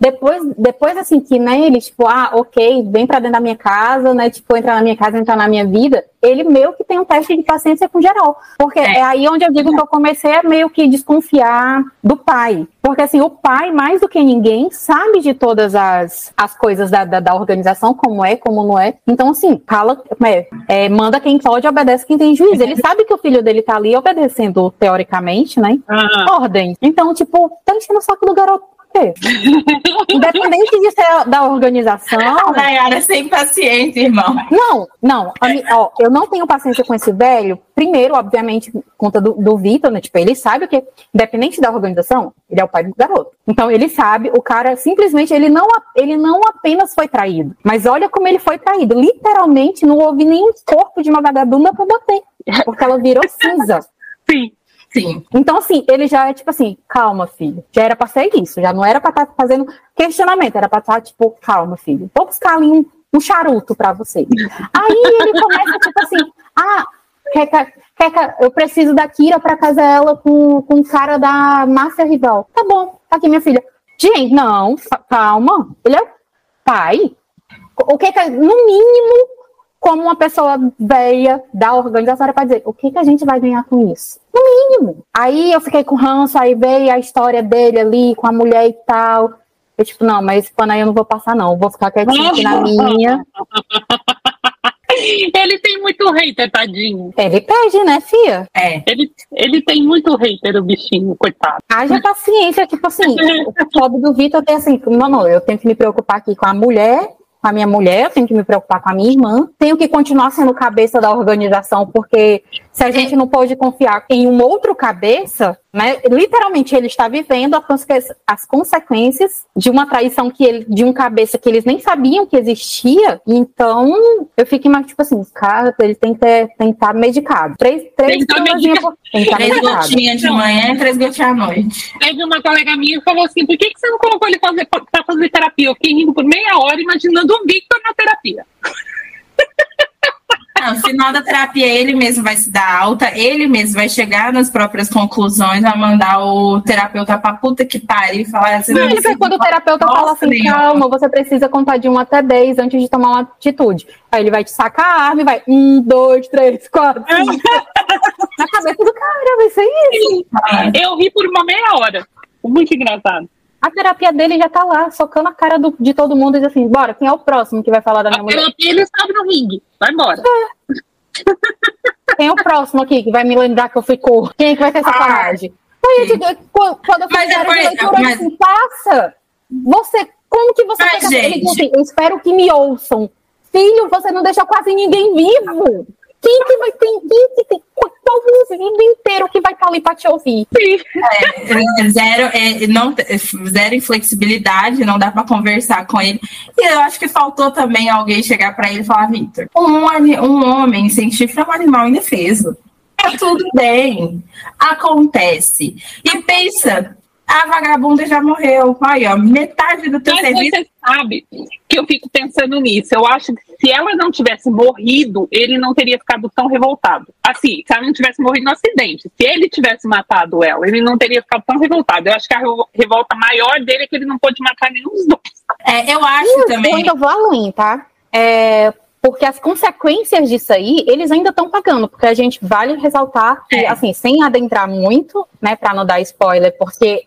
depois, depois assim que, né, ele, tipo, ah, ok, vem pra dentro da minha casa, né, tipo, entra na minha casa, entra na minha vida, ele meio que tem um teste de paciência com geral. Porque é, é aí onde eu digo que eu comecei a meio que desconfiar do pai. Porque, assim, o pai, mais do que ninguém, sabe de todas as, as coisas da, da, da organização, como é, como não é. Então, assim, cala, é, é, manda quem pode, obedece quem tem juízo. Ele sabe que o filho dele tá ali obedecendo, teoricamente, né? Uhum. Ordem. Então, tipo, tá enchendo o saco do garoto quê? Independente de ser da organização. A Nayara é sem paciência, irmão. Não, não. Ó, eu não tenho paciência com esse velho. Primeiro, obviamente, conta do, do Vitor, né? Tipo, ele sabe que, independente da organização, ele é o pai do garoto. Então, ele sabe, o cara simplesmente, ele não, ele não apenas foi traído, mas olha como ele foi traído. Literalmente, não houve nenhum corpo de uma vagabunda pra bater, porque ela virou cinza. Sim. Sim. Então, assim, ele já é tipo assim, calma, filho. Já era pra ser isso, já não era pra estar tá fazendo questionamento, era pra estar, tá, tipo, calma, filho. Vou buscar ali um, um charuto pra você. Aí ele começa, tipo assim, ah, quer, quer, eu preciso da Kira pra casar ela com, com o cara da máfia rival. Tá bom, tá aqui, minha filha. Gente, não, calma. Ele é pai. O que, que no mínimo, como uma pessoa velha da organização, era para dizer o que, que a gente vai ganhar com isso. No mínimo. Aí eu fiquei com ranço, aí veio a história dele ali com a mulher e tal. Eu, tipo, não, mas esse pano aí eu não vou passar, não. Vou ficar quietinho aqui na minha. (laughs) Ele tem muito hater, tadinho. Ele pede, né, Fia? É. Ele, ele tem muito hater, o bichinho, coitado. Haja paciência, tipo assim, o pobre do Vitor tem assim, não, não, eu tenho que me preocupar aqui com a mulher com a minha mulher, eu tenho que me preocupar com a minha irmã, tenho que continuar sendo cabeça da organização, porque se a gente não pode confiar em um outro cabeça, né, literalmente ele está vivendo as consequências de uma traição que ele, de um cabeça que eles nem sabiam que existia. Então, eu fico mais tipo assim, cara, ele tem que, ter, tem que estar medicado. Três, três. Tem que três gotinhas de manhã e três gotinhas à noite. Teve uma colega minha que falou assim: por que, que você não colocou ele para fazer, fazer terapia? Eu fiquei rindo por meia hora imaginando o Victor na terapia. (laughs) Não, no final da terapia, ele mesmo vai se dar alta, ele mesmo vai chegar nas próprias conclusões, vai mandar o terapeuta pra puta que pariu e falar assim. Não, ele quando o terapeuta fala assim, nenhuma. calma, você precisa contar de 1 até 10 antes de tomar uma atitude. Aí ele vai te sacar a arma e vai, um, dois, três, quatro, cinco. (laughs) Na cabeça do cara, vai ser isso. Eu ri por uma meia hora. Muito engraçado a terapia dele já tá lá, socando a cara do, de todo mundo e diz assim: bora, quem é o próximo que vai falar da minha a mulher? A terapia ele sabe no ringue, vai embora. É. Quem é o próximo aqui que vai me lembrar que eu fui cor? Quem é que vai ter essa ah, coragem? quando eu fizer a leitura mas... assim, passa. Você, como que você mas, gente... assim, eu espero que me ouçam. Filho, você não deixou quase ninguém vivo. Quem que vai ter, quem que tem, qual o mundo inteiro que vai estar ali para te ouvir? É, zero, é, não, zero inflexibilidade, não dá para conversar com ele. E eu acho que faltou também alguém chegar para ele e falar, Victor, um, um homem sem chifre é um animal indefeso. Tá tudo bem, acontece. E pensa, a vagabunda já morreu. Aí, ó, metade do teu Mas serviço. você sabe que eu fico pensando nisso. Eu acho que se ela não tivesse morrido, ele não teria ficado tão revoltado. Assim, se ela não tivesse morrido no acidente, se ele tivesse matado ela, ele não teria ficado tão revoltado. Eu acho que a revolta maior dele é que ele não pôde matar nenhum dos dois. É, eu acho eu também. Eu ainda vou além, tá? É, porque as consequências disso aí, eles ainda estão pagando, porque a gente vale ressaltar que, é. assim, sem adentrar muito, né, para não dar spoiler, porque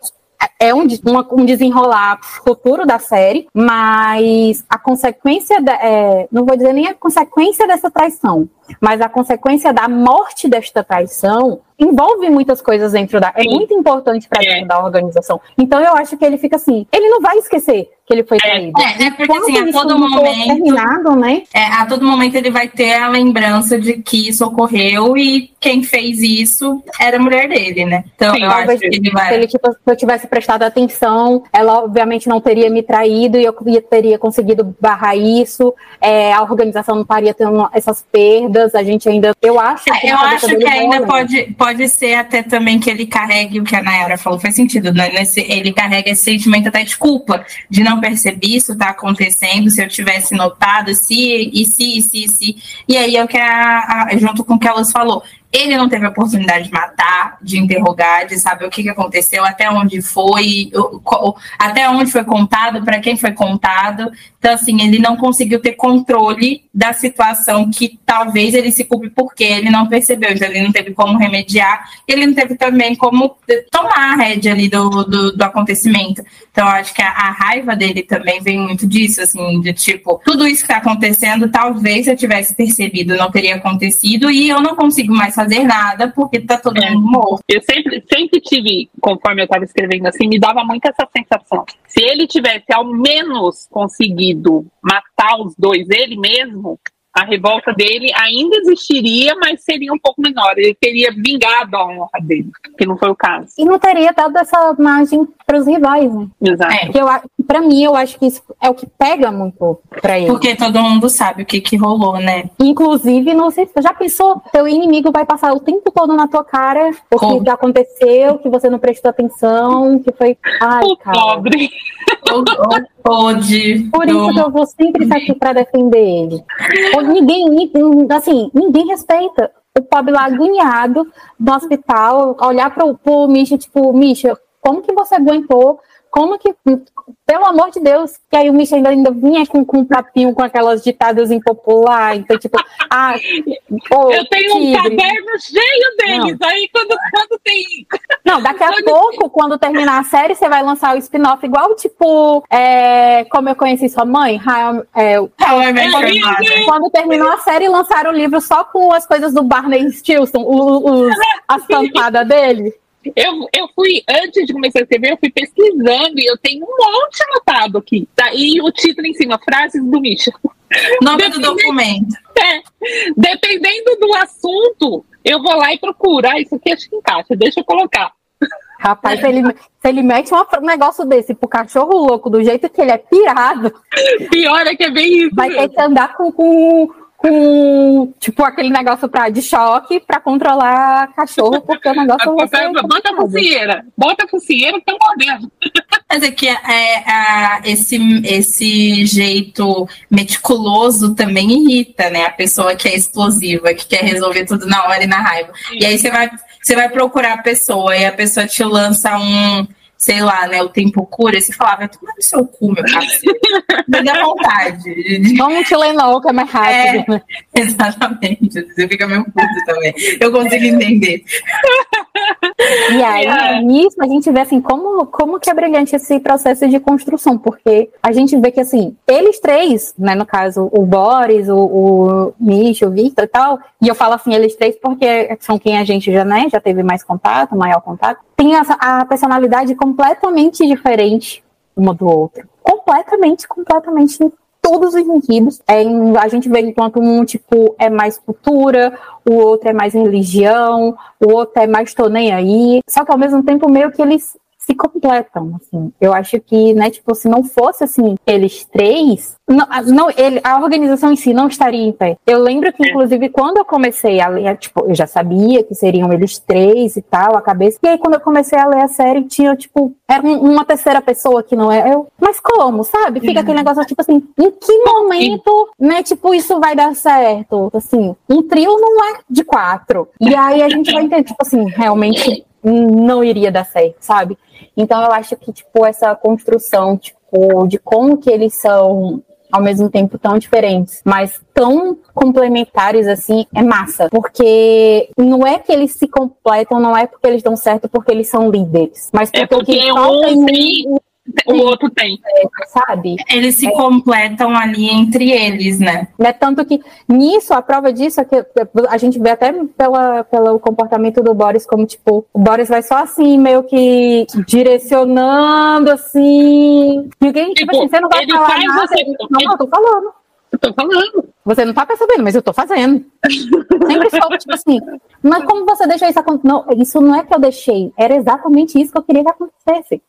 é um, uma, um desenrolar futuro da série, mas a consequência, da, é, não vou dizer nem a consequência dessa traição, mas a consequência da morte desta traição envolve muitas coisas dentro da. É muito importante para dentro é. da organização. Então eu acho que ele fica assim, ele não vai esquecer que ele foi é, traído. É, é porque assim, a todo momento. Terminado, né? É, a todo momento ele vai ter a lembrança de que isso ocorreu e quem fez isso era a mulher dele, né? Então Sim, eu acho que ele vai. Se ele tipo, se eu tivesse prestado atenção, ela obviamente não teria me traído e eu teria conseguido barrar isso. É, a organização não estaria tendo essas perdas. A gente ainda. Eu acho que. eu acho que ainda bola, pode, né? pode ser até também que ele carregue o que a Nayara falou, faz sentido, né? Nesse, ele carrega esse sentimento até de culpa, de não percebi isso tá acontecendo, se eu tivesse notado, se, e se, e se, e se. E aí é o que a, a, junto com o que elas falou. Ele não teve a oportunidade de matar, de interrogar, de saber o que, que aconteceu, até onde foi, até onde foi contado, para quem foi contado. Então, assim, ele não conseguiu ter controle da situação que talvez ele se culpe porque ele não percebeu, então ele não teve como remediar, ele não teve também como tomar a rédea ali do, do, do acontecimento. Então, acho que a, a, raiva dele também vem muito disso, assim, de tipo, tudo isso que está acontecendo, talvez eu tivesse percebido, não teria acontecido, e eu não consigo mais fazer fazer nada porque tá todo é. mundo morto. Eu sempre, sempre tive, conforme eu estava escrevendo assim, me dava muito essa sensação. Se ele tivesse ao menos conseguido matar os dois, ele mesmo, a revolta dele ainda existiria, mas seria um pouco menor. Ele teria vingado a honra dele, que não foi o caso. E não teria dado essa margem para os rivais, né? Exato. É. Para mim, eu acho que isso é o que pega muito para ele. Porque todo mundo sabe o que, que rolou, né? Inclusive, não sei, já pensou, teu inimigo vai passar o tempo todo na tua cara o que aconteceu, que você não prestou atenção, que foi. Ai, o cara. pobre. Pode. Por isso que eu vou sempre estar aqui para defender ele. Ninguém, assim, ninguém respeita o pobre lá agoniado no hospital, olhar para o Misha, tipo, Misha, como que você aguentou como que, pelo amor de Deus, que aí o Michel ainda, ainda vinha com, com um papinho com aquelas ditadas impopular, então, tipo, ah, oh, eu tenho tigre. um caderno cheio deles, não. aí quando, quando tem. Não, daqui a quando pouco, quando terminar a série, você vai lançar o spin-off igual, tipo, é, como eu conheci sua mãe, How, é, quando, quando terminou a série, lançaram o livro só com as coisas do Barney Stilson, os, (laughs) as cantadas dele. Eu, eu fui, antes de começar a escrever, eu fui pesquisando e eu tenho um monte anotado aqui. Tá? E o título em cima, frases do Misha. Nome do documento. É, dependendo do assunto, eu vou lá e procuro. Ah, isso aqui acho que encaixa, deixa eu colocar. Rapaz, se ele, se ele mete um negócio desse pro cachorro louco, do jeito que ele é pirado. Pior é que é bem isso. Vai mesmo. ter que andar com, com, com tipo aquele negócio pra, de choque para controlar cachorro, porque o negócio (laughs) vai ser Bota a focinheira, bota a focinheira que tá mordendo. Mas é que é, é, esse, esse jeito meticuloso também irrita, né? A pessoa que é explosiva, que quer resolver tudo na hora e na raiva. Sim. E aí você vai, você vai procurar a pessoa e a pessoa te lança um sei lá, né, o tempo cura, você falava, vai tomar no seu cu, meu parceiro. Me dá vontade. Vamos te Tylenol, que é mais rápido. É, (laughs) exatamente. Você fica meio puto também. Eu consigo entender. E aí, é. nisso, a gente vê assim, como, como que é brilhante esse processo de construção, porque a gente vê que assim, eles três, né, no caso, o Boris, o, o Micho, o Victor e tal, e eu falo assim, eles três porque são quem a gente já, né, já teve mais contato, maior contato, tem a, a personalidade completamente diferente uma do outro. Completamente, completamente todos os sentidos. É, a gente vê enquanto um tipo é mais cultura, o outro é mais religião, o outro é mais tô nem aí. Só que ao mesmo tempo meio que eles se completam, assim. Eu acho que, né, tipo, se não fosse, assim, eles três, não, não ele, a organização em si não estaria em pé. Eu lembro que, inclusive, quando eu comecei a ler, tipo, eu já sabia que seriam eles três e tal, a cabeça, e aí quando eu comecei a ler a série, tinha, tipo, era um, uma terceira pessoa que não é eu. Mas como, sabe? Fica aquele negócio, tipo assim, em que momento, né, tipo, isso vai dar certo? Assim, um trio não é de quatro. E aí a gente vai entender, tipo assim, realmente não iria dar certo, sabe? Então eu acho que, tipo, essa construção, tipo, de como que eles são ao mesmo tempo tão diferentes, mas tão complementares assim, é massa. Porque não é que eles se completam, não é porque eles dão certo porque eles são líderes, mas porque, é porque o que falta um em o outro tem. Sabe? Eles se é. completam ali entre eles, né? É tanto que nisso, a prova disso é que a gente vê até pela, pelo comportamento do Boris, como tipo, o Boris vai só assim, meio que direcionando assim. Ninguém, tipo, tipo assim, você não vai falar nada. Você... Não, eu tô falando. Eu tô falando. Você não tá percebendo, mas eu tô fazendo. (laughs) Sempre soube, tipo assim, mas como você deixou isso acontecer? Não, isso não é que eu deixei, era exatamente isso que eu queria que acontecesse.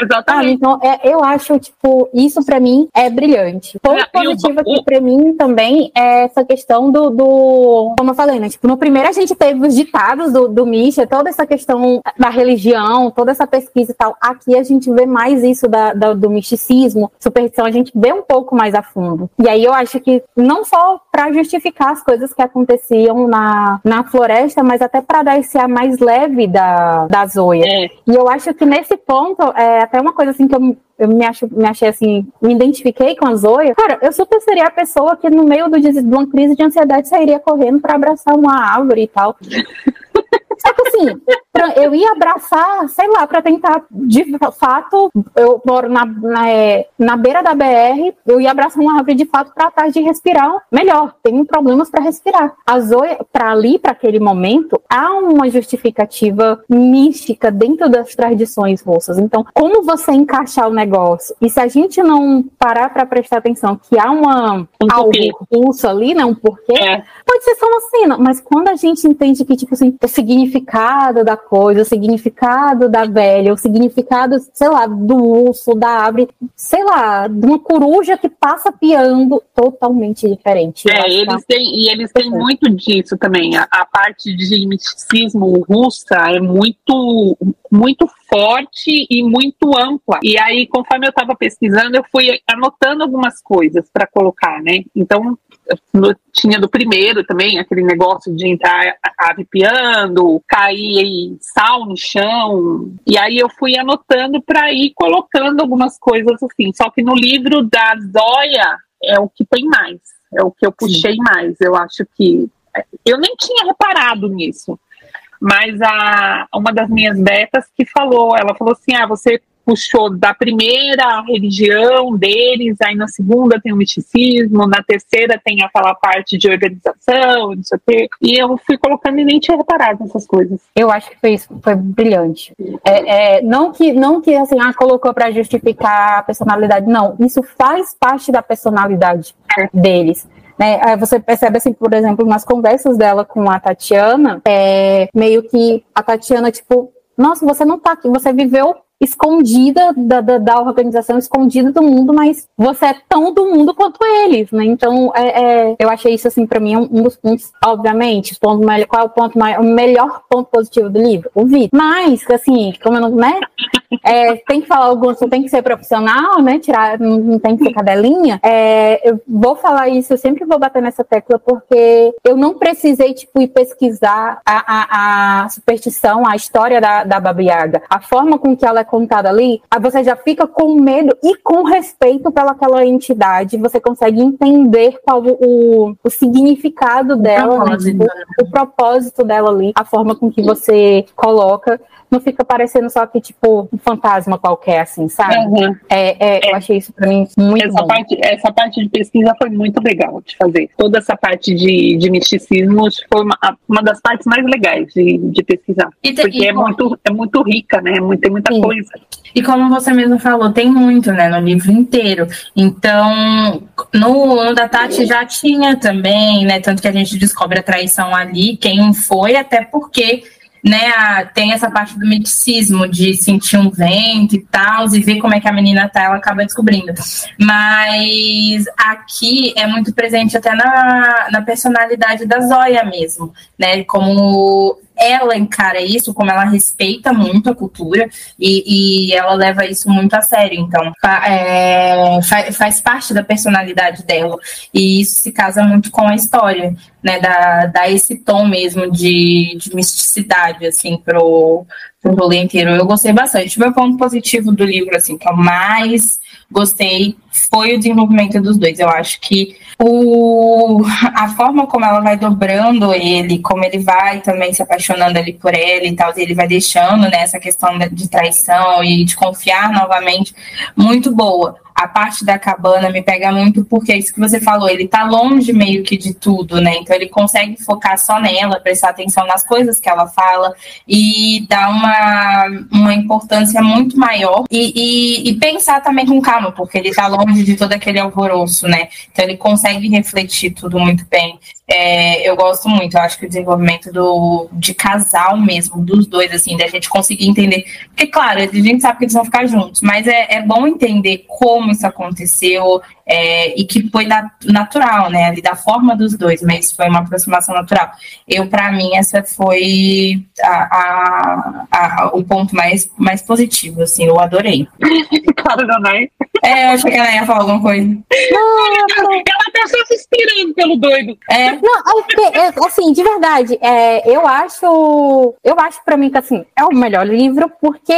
Exatamente. Ah, então, é, eu acho, tipo, isso para mim é brilhante. Ponto é, positivo aqui para mim também é essa questão do, do, Como eu falei, né? Tipo, no primeiro a gente teve os ditados do, do Misha, toda essa questão da religião, toda essa pesquisa e tal. Aqui a gente vê mais isso da, da, do misticismo, superstição, a gente vê um pouco mais a fundo. E aí eu acho que não só para justificar as coisas que aconteciam na, na floresta, mas até para dar esse ar mais leve da, da Zoya. É. E eu acho que nesse ponto, é, até uma coisa assim que eu, eu me, acho, me achei assim, me identifiquei com a Zoya. Cara, eu super seria a pessoa que no meio do, de uma crise de ansiedade sairia correndo para abraçar uma árvore e tal. Só que assim, eu ia abraçar, sei lá, para tentar, de fato, eu moro na, na, é, na, beira da BR, eu ia abraçar uma árvore de fato para estar de respirar melhor. Tenho problemas para respirar. A Zoe, para ali, para aquele momento, há uma justificativa mística dentro das tradições russas. Então, como você encaixar o negócio? E se a gente não parar para prestar atenção que há uma um algo russo ali, né, um porquê, é. pode ser só uma cena, mas quando a gente entende que, tipo assim, o significado da coisa, o significado da velha, o significado, sei lá, do urso, da árvore, sei lá, de uma coruja que passa piando totalmente diferente. É, eles têm, e eles têm muito disso também. A, a parte de misticismo russa é muito, muito forte e muito ampla. E aí, conforme eu estava pesquisando, eu fui anotando algumas coisas para colocar, né? Então, tinha do primeiro também, aquele negócio de entrar arrepiando, cair sal no chão. E aí eu fui anotando para ir colocando algumas coisas assim. Só que no livro da Zóia é o que tem mais, é o que eu puxei Sim. mais. Eu acho que. Eu nem tinha reparado nisso. Mas a, uma das minhas betas que falou, ela falou assim: ah, você puxou da primeira religião deles, aí na segunda tem o misticismo, na terceira tem aquela parte de organização, não sei o quê. E eu fui colocando e nem tinha reparado nessas coisas. Eu acho que foi, foi brilhante. É, é, não que, não que assim, ah, colocou para justificar a personalidade, não. Isso faz parte da personalidade é. deles. Né? Você percebe, assim, por exemplo, nas conversas dela com a Tatiana, é, meio que a Tatiana, tipo, nossa, você não tá aqui, você viveu escondida da, da, da, organização, escondida do mundo, mas você é tão do mundo quanto eles, né? Então, é, é, eu achei isso, assim, para mim, um, um, dos pontos, obviamente, ponto, qual é o ponto maior, o melhor ponto positivo do livro? O vídeo. Mas, assim, como eu não, né? É, tem que falar alguns, tem que ser profissional, né? Tirar, não, não tem que ser cadelinha. É, eu vou falar isso, eu sempre vou bater nessa tecla, porque eu não precisei, tipo, ir pesquisar a, a, a superstição, a história da, da Baba Yaga, a forma com que ela é contada ali, aí você já fica com medo e com respeito pelaquela entidade, você consegue entender qual o, o significado dela, o propósito, né? tipo, o propósito dela ali, a forma com que você coloca. não fica parecendo só que, tipo, um fantasma qualquer, assim, sabe? Uhum. É, é, é, eu achei isso pra mim muito essa bom. Parte, essa parte de pesquisa foi muito legal de fazer. Toda essa parte de, de misticismo foi uma, uma das partes mais legais de, de pesquisar. Te, porque é, muito, é muito rica, né? É tem muita Sim. coisa. E como você mesmo falou, tem muito, né, no livro inteiro. Então, no, no da Tati já tinha também, né? Tanto que a gente descobre a traição ali, quem foi, até porque né, a, tem essa parte do miticismo, de sentir um vento e tal, e ver como é que a menina tá, ela acaba descobrindo. Mas aqui é muito presente até na, na personalidade da Zóia mesmo, né? Como ela encara isso, como ela respeita muito a cultura e, e ela leva isso muito a sério. Então, é, faz, parte da personalidade dela. E isso se casa muito com a história, né? Dá, dá esse tom mesmo de, de misticidade, assim, pro, pro rolê inteiro. Eu gostei bastante. O meu ponto positivo do livro, assim, que eu mais gostei foi o desenvolvimento dos dois. Eu acho que o, a forma como ela vai dobrando ele, como ele vai também se apaixonando ali por ela e tal, ele vai deixando né, essa questão de traição e de confiar novamente, muito boa a parte da cabana me pega muito porque é isso que você falou, ele tá longe meio que de tudo, né? Então ele consegue focar só nela, prestar atenção nas coisas que ela fala e dar uma, uma importância muito maior e, e, e pensar também com calma, porque ele tá longe de todo aquele alvoroço, né? Então ele consegue refletir tudo muito bem. É, eu gosto muito, eu acho que o desenvolvimento do, de casal mesmo, dos dois, assim, da gente conseguir entender. Porque, claro, a gente sabe que eles vão ficar juntos, mas é, é bom entender como isso aconteceu, é, e que foi natural, né, ali da forma dos dois, mas foi uma aproximação natural. Eu, para mim, essa foi a, a, a, o ponto mais, mais positivo, assim, eu adorei. (laughs) Claro, da Nai. É, eu achei que ela ia falar alguma coisa. Não, ela, ela tá só se inspirando pelo doido. É. Não, é, é, assim, de verdade, é, eu acho, eu acho para mim que, assim, é o melhor livro, porque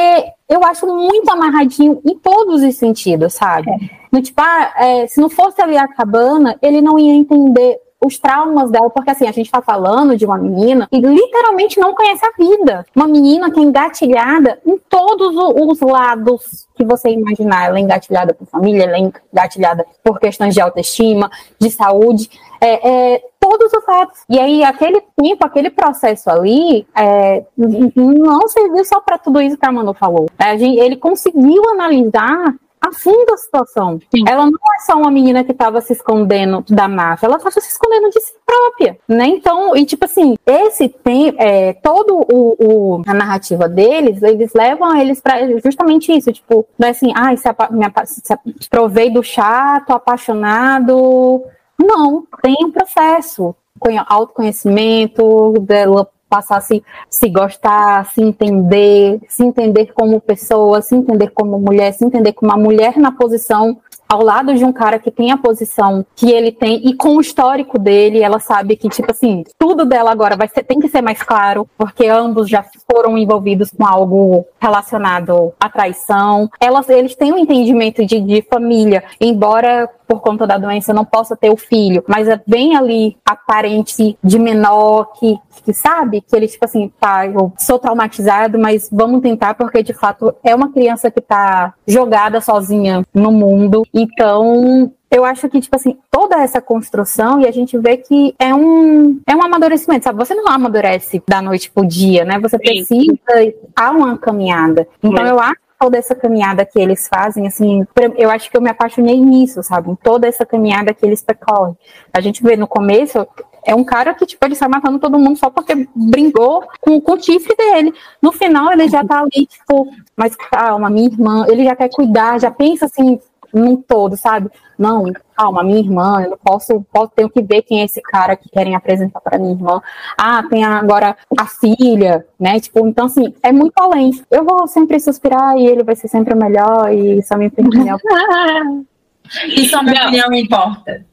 eu acho muito amarradinho em todos os sentidos, sabe? É. No, tipo, ah, é, se não fosse ali a cabana, ele não ia entender os traumas dela, porque assim, a gente tá falando de uma menina que literalmente não conhece a vida. Uma menina que é engatilhada em todos os lados que você imaginar. Ela é engatilhada por família, ela é engatilhada por questões de autoestima, de saúde, é, é todos os fatos. E aí, aquele tempo, aquele processo ali, é, não serviu só para tudo isso que a Manu falou. A gente, ele conseguiu analisar a fundo a situação. Sim. Ela não é só uma menina que estava se escondendo da máfia, ela estava se escondendo de si própria, né? Então, e tipo assim, esse tem é, todo o, o, a narrativa deles, eles levam eles para justamente isso, tipo, não é assim, ah, se, me, se provei do chato, apaixonado. Não, tem um processo autoconhecimento, dela passar a se, se gostar, se entender, se entender como pessoa, se entender como mulher, se entender como uma mulher na posição ao lado de um cara que tem a posição que ele tem e com o histórico dele, ela sabe que, tipo assim, tudo dela agora vai ser, tem que ser mais claro, porque ambos já foram envolvidos com algo relacionado à traição. Elas, eles têm um entendimento de, de família, embora por conta da doença não possa ter o filho, mas é bem ali a parente de menor que, que sabe que ele, tipo assim, tá, eu sou traumatizado, mas vamos tentar, porque de fato é uma criança que tá jogada sozinha no mundo. Então, eu acho que, tipo assim, toda essa construção, e a gente vê que é um, é um amadurecimento, sabe? Você não amadurece da noite pro dia, né? Você precisa, há uma caminhada. Então, eu acho toda essa caminhada que eles fazem, assim, eu acho que eu me apaixonei nisso, sabe? Em toda essa caminhada que eles percorrem. A gente vê no começo, é um cara que, tipo, ele sai matando todo mundo só porque brincou com, com o chifre dele. No final, ele já tá ali, tipo, mas calma, minha irmã, ele já quer cuidar, já pensa assim, num todo, sabe? Não, calma, minha irmã, eu não posso, posso tenho que ver quem é esse cara que querem apresentar para minha irmã. Ah, tem agora a filha, né? Tipo, então assim, é muito além. Eu vou sempre suspirar e ele vai ser sempre o melhor e só minha opinião. (laughs) e só minha opinião importa.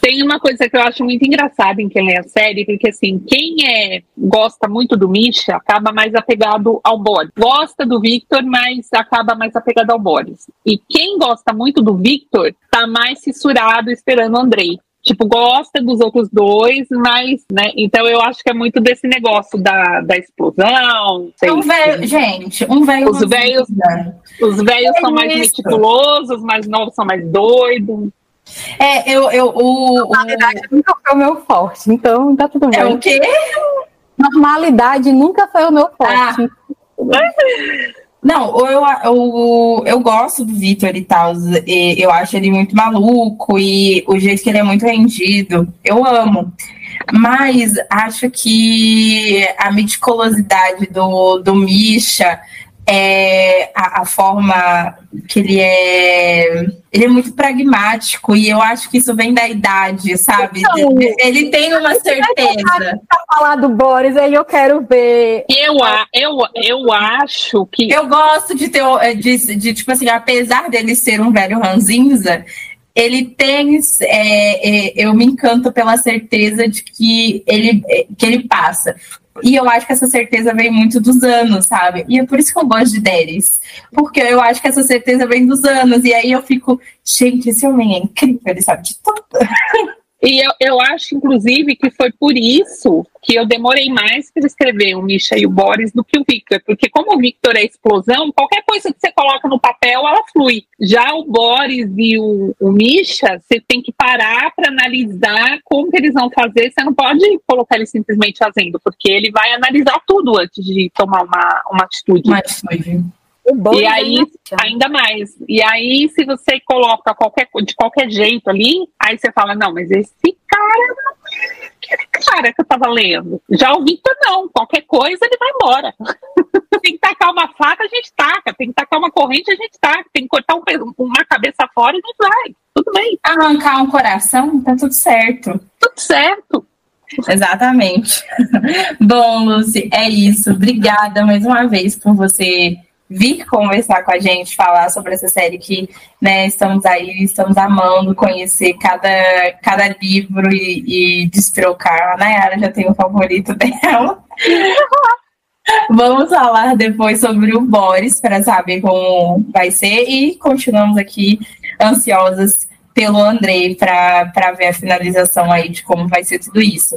Tem uma coisa que eu acho muito engraçada em quem lê a série, porque assim, quem é, gosta muito do Misha acaba mais apegado ao Boris. Gosta do Victor, mas acaba mais apegado ao Boris. E quem gosta muito do Victor tá mais fissurado esperando o Andrei. tipo, gosta dos outros dois, mas, né? Então eu acho que é muito desse negócio da, da explosão. Sei, um velho, gente, um velho. Os velhos, os velhos é são mais meticulosos, os mais novos são mais doidos. É, eu, eu o, Normalidade o... nunca foi o meu forte, então tá tudo bem. É o quê? Normalidade nunca foi o meu forte. Ah. Não, eu, eu, eu gosto do Vitor e tal. Eu acho ele muito maluco e o jeito que ele é muito rendido, eu amo. Mas acho que a meticulosidade do, do Misha é, a, a, forma que ele é. Ele é muito pragmático e eu acho que isso vem da idade, sabe? Então, ele tem uma certeza. Pra falar do Boris, aí eu quero ver. Eu, eu, eu acho que. Eu gosto de ter. De, de, tipo assim, apesar dele ser um velho ranzinza, ele tem. É, é, eu me encanto pela certeza de que ele, que ele passa. E eu acho que essa certeza vem muito dos anos, sabe? E é por isso que eu gosto de Deres. Porque eu acho que essa certeza vem dos anos. E aí eu fico, gente, esse homem é incrível, ele sabe de tudo. E eu, eu acho, inclusive, que foi por isso que eu demorei mais para escrever o Misha e o Boris do que o Victor, porque como o Victor é explosão, qualquer coisa que você coloca no papel, ela flui. Já o Boris e o, o Misha, você tem que parar para analisar como que eles vão fazer, você não pode colocar ele simplesmente fazendo, porque ele vai analisar tudo antes de tomar uma, uma atitude. Uma atitude e aí, ainda mais. E aí, se você coloca qualquer, de qualquer jeito ali, aí você fala, não, mas esse cara aquele cara que eu tava lendo. Já o Victor não, qualquer coisa ele vai embora. (laughs) tem que tacar uma faca, a gente taca. Tem que tacar uma corrente, a gente taca. Tem que cortar um, uma cabeça fora, a gente vai. Tudo bem. Arrancar um coração, tá tudo certo. Tudo certo. Exatamente. (laughs) Bom, Lucy, é isso. Obrigada mais uma vez por você vir conversar com a gente, falar sobre essa série que né, estamos aí, estamos amando conhecer cada, cada livro e, e destrocar. A Nayara já tem o favorito (laughs) dela. Vamos falar depois sobre o Boris para saber como vai ser e continuamos aqui ansiosas pelo Andrei para ver a finalização aí de como vai ser tudo isso.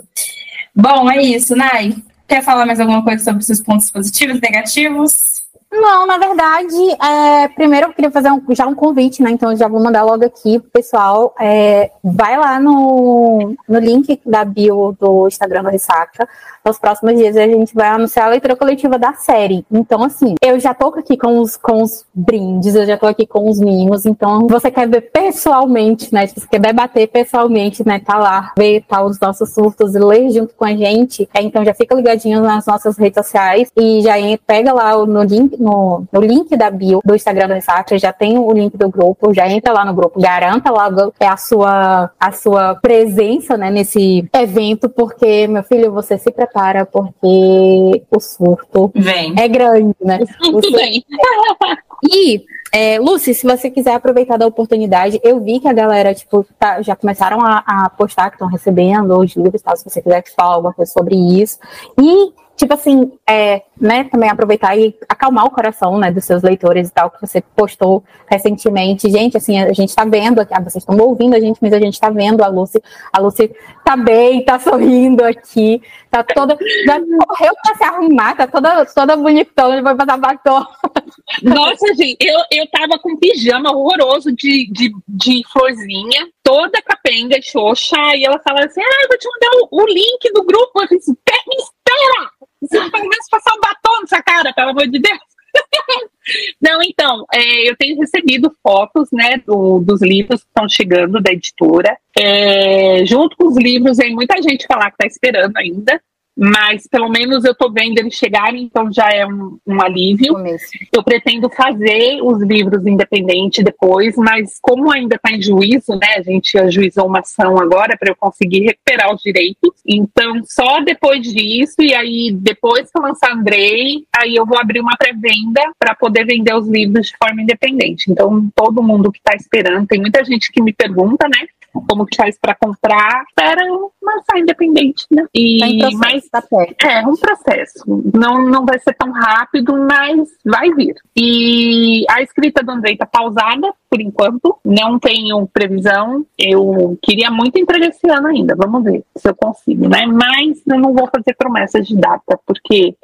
Bom, é isso, Nay. Quer falar mais alguma coisa sobre seus pontos positivos e negativos? Não, na verdade, é, primeiro eu queria fazer um, já um convite, né? Então eu já vou mandar logo aqui pro pessoal. É, vai lá no, no link da bio do Instagram do Ressaca. Nos próximos dias a gente vai anunciar a leitura coletiva da série. Então, assim, eu já tô aqui com os, com os brindes, eu já tô aqui com os mimos. Então, você quer ver pessoalmente, né? Se você quer debater pessoalmente, né? Tá lá, ver tá, os nossos surtos e ler junto com a gente. É, então já fica ligadinho nas nossas redes sociais e já pega lá no link no, no link da bio do Instagram do Ressaca, já tem o link do grupo, já entra lá no grupo, garanta lá é a sua, a sua presença né, nesse evento, porque, meu filho, você se prepara, porque o surto Vem. é grande, né? (laughs) Vem. E é, Lucy, se você quiser aproveitar da oportunidade, eu vi que a galera, tipo, tá, já começaram a, a postar que estão recebendo os livros, tal, se você quiser falar alguma coisa sobre isso. E tipo assim, é, né, também aproveitar e acalmar o coração, né, dos seus leitores e tal, que você postou recentemente. Gente, assim, a gente tá vendo aqui, ah, vocês estão ouvindo a gente, mas a gente tá vendo a Lucy, a Lucy tá bem, tá sorrindo aqui, tá toda, já correu pra se arrumar, tá toda, toda bonitona, vai passar batom. Nossa, gente, eu, eu tava com pijama horroroso de, de, de florzinha, toda capenga, xoxa, e ela fala assim, ah, eu vou te mandar o, o link do grupo, eu disse, me espera! Você pelo menos passar um batom nessa cara, pelo amor de Deus. (laughs) Não, então, é, eu tenho recebido fotos, né, do, dos livros que estão chegando da editora. É, junto com os livros, tem muita gente falar que está esperando ainda mas pelo menos eu estou vendo eles chegarem, então já é um, um alívio. Eu pretendo fazer os livros independentes depois, mas como ainda está em juízo, né? A gente ajuizou uma ação agora para eu conseguir recuperar os direitos. Então, só depois disso, e aí depois que eu lançar Andrei, aí eu vou abrir uma pré-venda para poder vender os livros de forma independente. Então, todo mundo que está esperando, tem muita gente que me pergunta, né? Como que faz para comprar. Espera lançar independente, né? E, tá processo, mas tá é um processo. Não, não vai ser tão rápido, mas vai vir. E a escrita do Andrei tá pausada por enquanto. Não tenho previsão. Eu queria muito entregar esse ano ainda. Vamos ver se eu consigo, né? Mas eu não vou fazer promessas de data, porque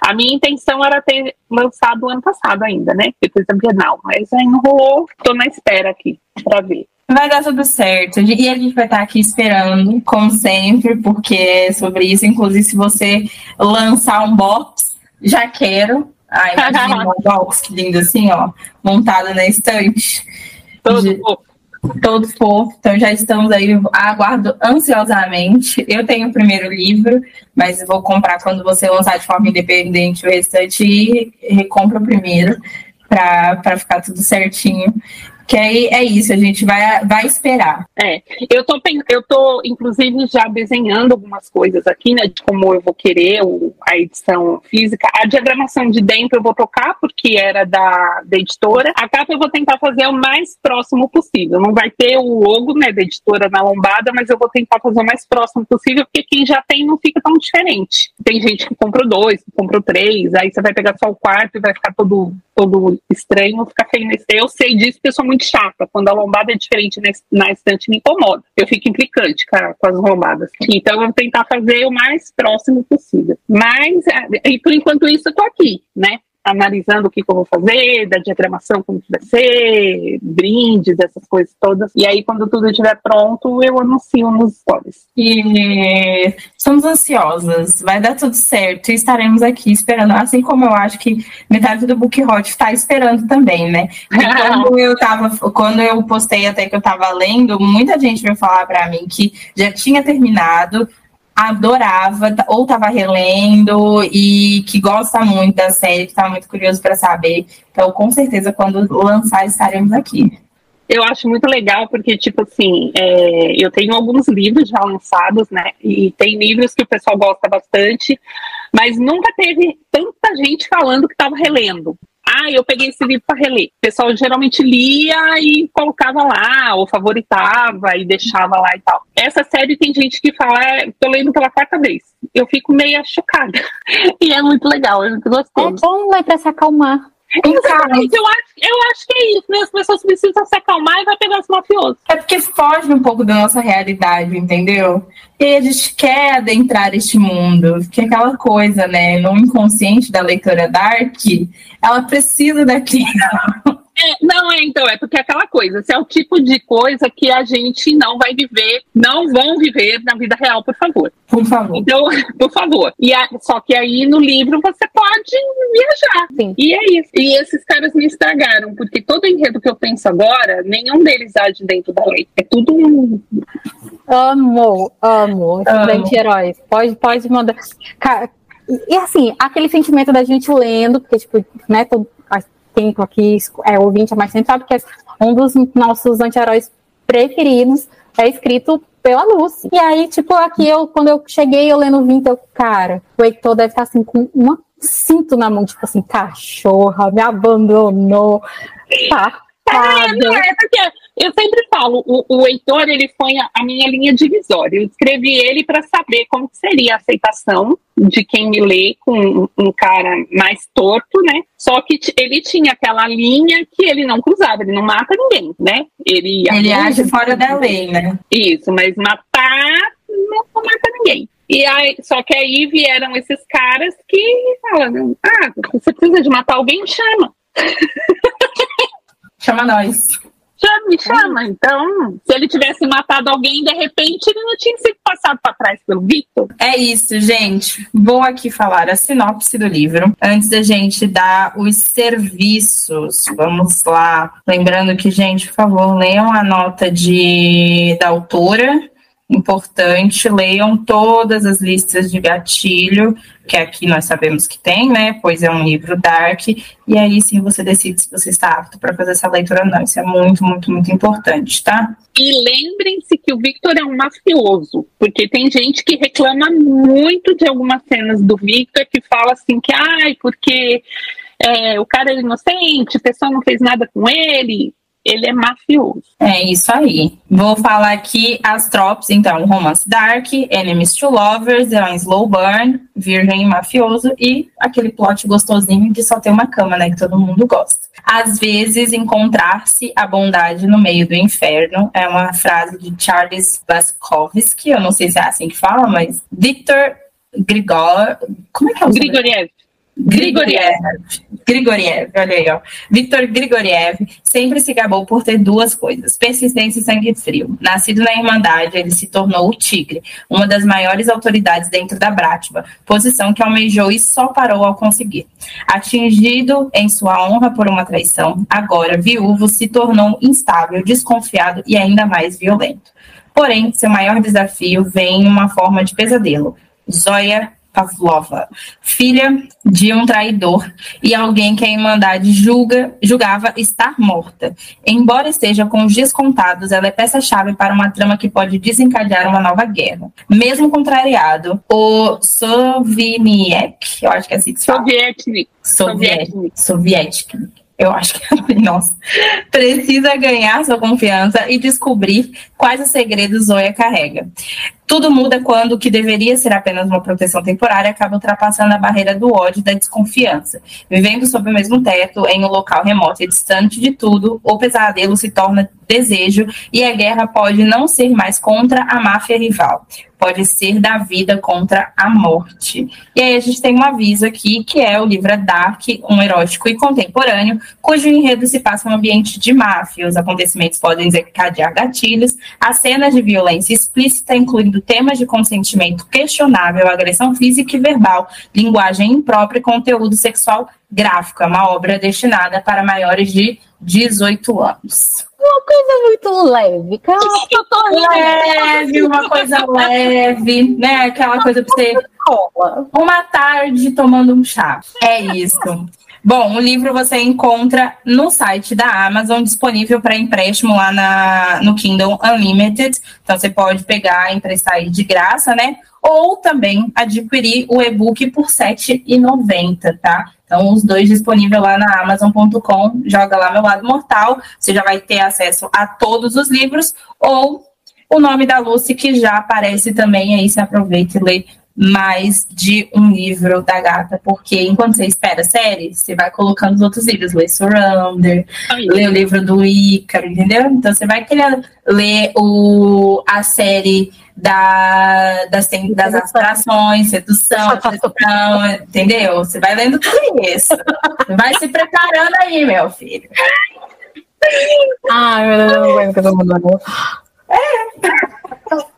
a minha intenção era ter lançado ano passado ainda, né? Depois da Bienal. Mas aí não rolou. Tô na espera aqui para ver. Vai dar tudo certo. E a gente vai estar aqui esperando, como sempre, porque é sobre isso. Inclusive, se você lançar um box, já quero. Ai, (laughs) imagina um box que lindo assim, ó, montado na estante. Todo fofo. Todo fofo. Então já estamos aí, aguardo ansiosamente. Eu tenho o primeiro livro, mas vou comprar quando você lançar de forma independente o restante e recompro o primeiro para ficar tudo certinho. Que aí é isso, a gente vai, vai esperar. É, eu tô, eu tô, inclusive, já desenhando algumas coisas aqui, né, de como eu vou querer o, a edição física. A diagramação de dentro eu vou tocar, porque era da, da editora. A capa eu vou tentar fazer o mais próximo possível. Não vai ter o logo, né, da editora na lombada, mas eu vou tentar fazer o mais próximo possível, porque quem já tem não fica tão diferente. Tem gente que comprou dois, que comprou três, aí você vai pegar só o quarto e vai ficar todo, todo estranho, ficar feio nesse. Eu sei disso, porque eu sou muito muito chata. Quando a lombada é diferente na estante, me incomoda. Eu fico implicante cara, com as lombadas. Então, eu vou tentar fazer o mais próximo possível. Mas, é, e por enquanto isso, eu tô aqui, né? Analisando o que, que, eu vou fazer, da diagramação como que vai ser, brindes, essas coisas todas. E aí, quando tudo estiver pronto, eu anuncio nos stories. E somos ansiosas, vai dar tudo certo e estaremos aqui esperando, assim como eu acho que metade do Book Hot está esperando também, né? (laughs) quando eu tava, quando eu postei até que eu estava lendo, muita gente veio falar para mim que já tinha terminado, adorava ou estava relendo e que gosta muito da série, que está muito curioso para saber. Então, com certeza, quando lançar, estaremos aqui. Eu acho muito legal porque, tipo assim, é, eu tenho alguns livros já lançados, né? E tem livros que o pessoal gosta bastante, mas nunca teve tanta gente falando que estava relendo ah, eu peguei esse livro para reler. O pessoal geralmente lia e colocava lá, ou favoritava e deixava lá e tal. Essa série tem gente que fala, é, tô lendo pela quarta vez. Eu fico meio chocada. (laughs) e é muito legal, é muito gostoso. É bom, né, pra se acalmar. Exatamente, eu acho, eu acho que é isso, né? As pessoas precisam se acalmar e vai pegar os mafiosos. É porque foge um pouco da nossa realidade, entendeu? E a gente quer adentrar este mundo, que é aquela coisa, né? No inconsciente da leitora Dark, ela precisa daquilo. É, não, é, então, é porque é aquela coisa, esse é o tipo de coisa que a gente não vai viver, não vão viver na vida real, por favor. Por favor. Então, (laughs) por favor. E a, só que aí no livro você pode viajar. Sim. E é isso. E esses caras me estragaram, porque todo enredo que eu penso agora, nenhum deles age dentro da lei. É tudo um. Amo, amo. Estudante heróis. Pode, pode mandar. Cara, e assim, aquele sentimento da gente lendo, porque, tipo, né, todo, tempo aqui é ouvinte há mais sabe que é um dos nossos anti-heróis preferidos é escrito pela Lucy. E aí, tipo, aqui eu, quando eu cheguei, eu lendo o Vinto, eu, cara, o Heitor deve estar assim com uma cinto na mão, tipo assim, cachorra, me abandonou. Tá. É, não, é porque eu sempre falo, o, o Heitor, ele foi a, a, minha linha divisória. Eu escrevi ele para saber como seria a aceitação de quem me lê com um, um cara mais torto, né? Só que ele tinha aquela linha que ele não cruzava, ele não mata ninguém, né? Ele, ele age fora da lei, né? Isso, mas matar não, mata ninguém. E aí, só que aí vieram esses caras que falam, ah, você precisa de matar alguém, chama. (laughs) chama nós já me chama. Então, se ele tivesse matado alguém, de repente, ele não tinha sido passado para trás pelo Victor. É isso, gente. Vou aqui falar a sinopse do livro. Antes da gente dar os serviços. Vamos lá. Lembrando que, gente, por favor, leiam a nota de, da autora importante, leiam todas as listas de gatilho, que aqui nós sabemos que tem, né? Pois é um livro dark, e aí sim você decide se você está apto para fazer essa leitura ou não. Isso é muito, muito, muito importante, tá? E lembrem-se que o Victor é um mafioso, porque tem gente que reclama muito de algumas cenas do Victor que fala assim que, ai, porque é, o cara é inocente, a pessoa não fez nada com ele ele é mafioso. É isso aí. Vou falar aqui as tropes, então, romance dark, enemies to lovers, é um slow burn, virgem mafioso e aquele plot gostosinho de só ter uma cama, né, que todo mundo gosta. Às vezes, encontrar-se a bondade no meio do inferno é uma frase de Charles Bukowski, eu não sei se é assim que fala, mas Victor Grigor... Como é que é o Grigoriev. Grigoriev. Grigoriev, olha aí, ó. Victor Grigoriev sempre se gabou por ter duas coisas: persistência e sangue frio. Nascido na Irmandade, ele se tornou o Tigre, uma das maiores autoridades dentro da Bratva, posição que almejou e só parou ao conseguir. Atingido em sua honra por uma traição, agora viúvo, se tornou instável, desconfiado e ainda mais violento. Porém, seu maior desafio vem em uma forma de pesadelo. Zoya Pavlova, filha de um traidor e alguém que a Irmandade julga, julgava estar morta. Embora esteja com os dias contados, ela é peça-chave para uma trama que pode desencadear uma nova guerra. Mesmo contrariado, o Soviniek, eu acho que é assim que se fala. Soviético. Soviético. Soviético eu acho que é nossa, precisa ganhar sua confiança e descobrir quais os segredos Zoya carrega. Tudo muda quando o que deveria ser apenas uma proteção temporária acaba ultrapassando a barreira do ódio e da desconfiança. Vivendo sob o mesmo teto, em um local remoto e distante de tudo, o pesadelo se torna desejo e a guerra pode não ser mais contra a máfia rival, pode ser da vida contra a morte. E aí a gente tem um aviso aqui, que é o livro Dark, um erótico e contemporâneo, cujo enredo se passa em um ambiente de máfia. Os acontecimentos podem desencadear gatilhos, as cenas de violência explícita, incluindo temas de consentimento questionável, agressão física e verbal, linguagem imprópria e conteúdo sexual gráfico. É uma obra destinada para maiores de 18 anos uma coisa muito leve, cara. Eu tô leve, uma coisa leve, né? Aquela coisa pra você. Uma tarde tomando um chá. É isso. Bom, o livro você encontra no site da Amazon, disponível para empréstimo lá na, no Kindle Unlimited. Então você pode pegar emprestar aí de graça, né? Ou também adquirir o e-book por R$ 7,90, tá? Então, os dois disponíveis lá na Amazon.com, joga lá meu lado mortal, você já vai ter acesso a todos os livros, ou o nome da Lucy, que já aparece também aí, se aproveita e lê mais de um livro da gata, porque enquanto você espera a série, você vai colocando os outros livros, lê Surrender, Ai. lê o livro do Ícaro, entendeu? Então você vai querer ler o, a série da, das, das atrações, sedução, (laughs) sedução, entendeu? Você vai lendo tudo isso. vai se preparando aí, meu filho. Ai, meu Deus, não aguento que eu tô. É. (laughs)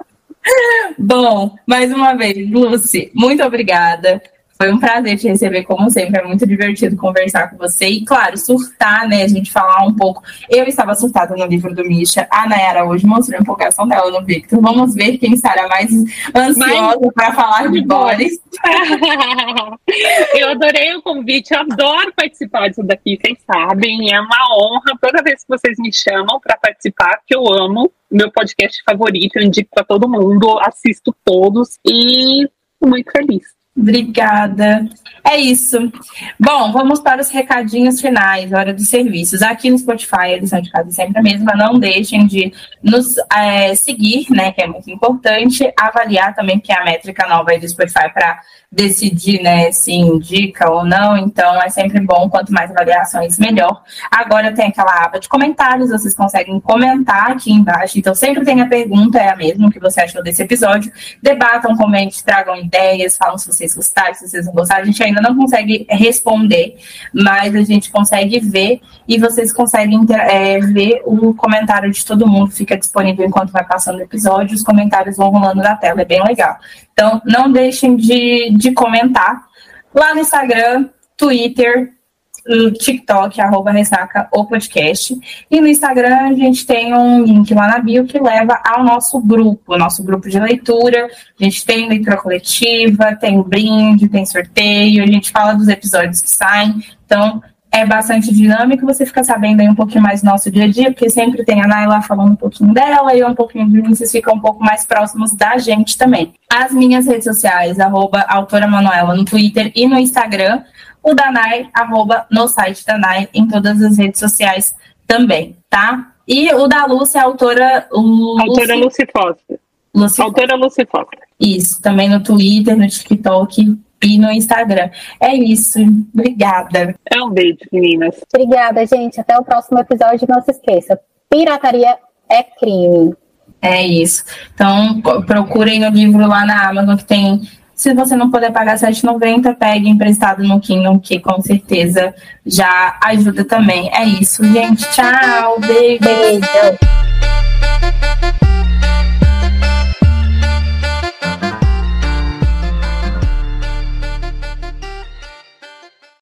Bom, mais uma vez, Lucy, muito obrigada. Foi um prazer te receber, como sempre. É muito divertido conversar com você. E, claro, surtar, né? A gente falar um pouco. Eu estava surtada no livro do Misha. A Nayara hoje mostrou a empolgação dela no Victor. Vamos ver quem estará mais ansiosa Mas... para falar de Boris. (laughs) Eu adorei o convite. Eu adoro participar disso daqui, vocês sabem. É uma honra toda vez que vocês me chamam para participar, que eu amo. Meu podcast favorito, eu indico para todo mundo, assisto todos e muito feliz. Obrigada. É isso. Bom, vamos para os recadinhos finais, hora dos serviços. Aqui no Spotify, a edição de casa é sempre a mesma. Não deixem de nos é, seguir, né? Que é muito importante. Avaliar também, que é a métrica nova aí do Spotify para decidir, né, se indica ou não. Então, é sempre bom, quanto mais avaliações, melhor. Agora tem aquela aba de comentários, vocês conseguem comentar aqui embaixo. Então, sempre tem a pergunta, é a mesma, que você achou desse episódio. Debatam, comentem, tragam ideias, falam se vocês gostaram, se vocês não gostaram. A gente ainda não consegue responder, mas a gente consegue ver e vocês conseguem é, ver o comentário de todo mundo. Fica disponível enquanto vai passando o episódio, os comentários vão rolando na tela, é bem legal. Então, não deixem de, de comentar lá no Instagram, Twitter, TikTok, arroba Ressaca podcast. E no Instagram a gente tem um link lá na bio que leva ao nosso grupo, nosso grupo de leitura. A gente tem leitura coletiva, tem brinde, tem sorteio, a gente fala dos episódios que saem. Então, é bastante dinâmico, você fica sabendo aí um pouquinho mais do nosso dia a dia, porque sempre tem a Naila falando um pouquinho dela e um pouquinho de mim, vocês ficam um pouco mais próximos da gente também. As minhas redes sociais, arroba autora Manuela no Twitter e no Instagram, o da Nai, arroba no site da Nai, em todas as redes sociais também, tá? E o da Lúcia, a autora. Autora Lucy, Foster. Lucy autora Lucy Foster. Isso, também no Twitter, no TikTok e no Instagram. É isso. Obrigada. É um beijo, meninas. Obrigada, gente. Até o próximo episódio. Não se esqueça: pirataria é crime. É isso. Então, procurem o livro lá na Amazon que tem. Se você não puder pagar 7,90, pegue emprestado no Kindle, que com certeza já ajuda também. É isso, gente. Tchau. Beijo. beijo.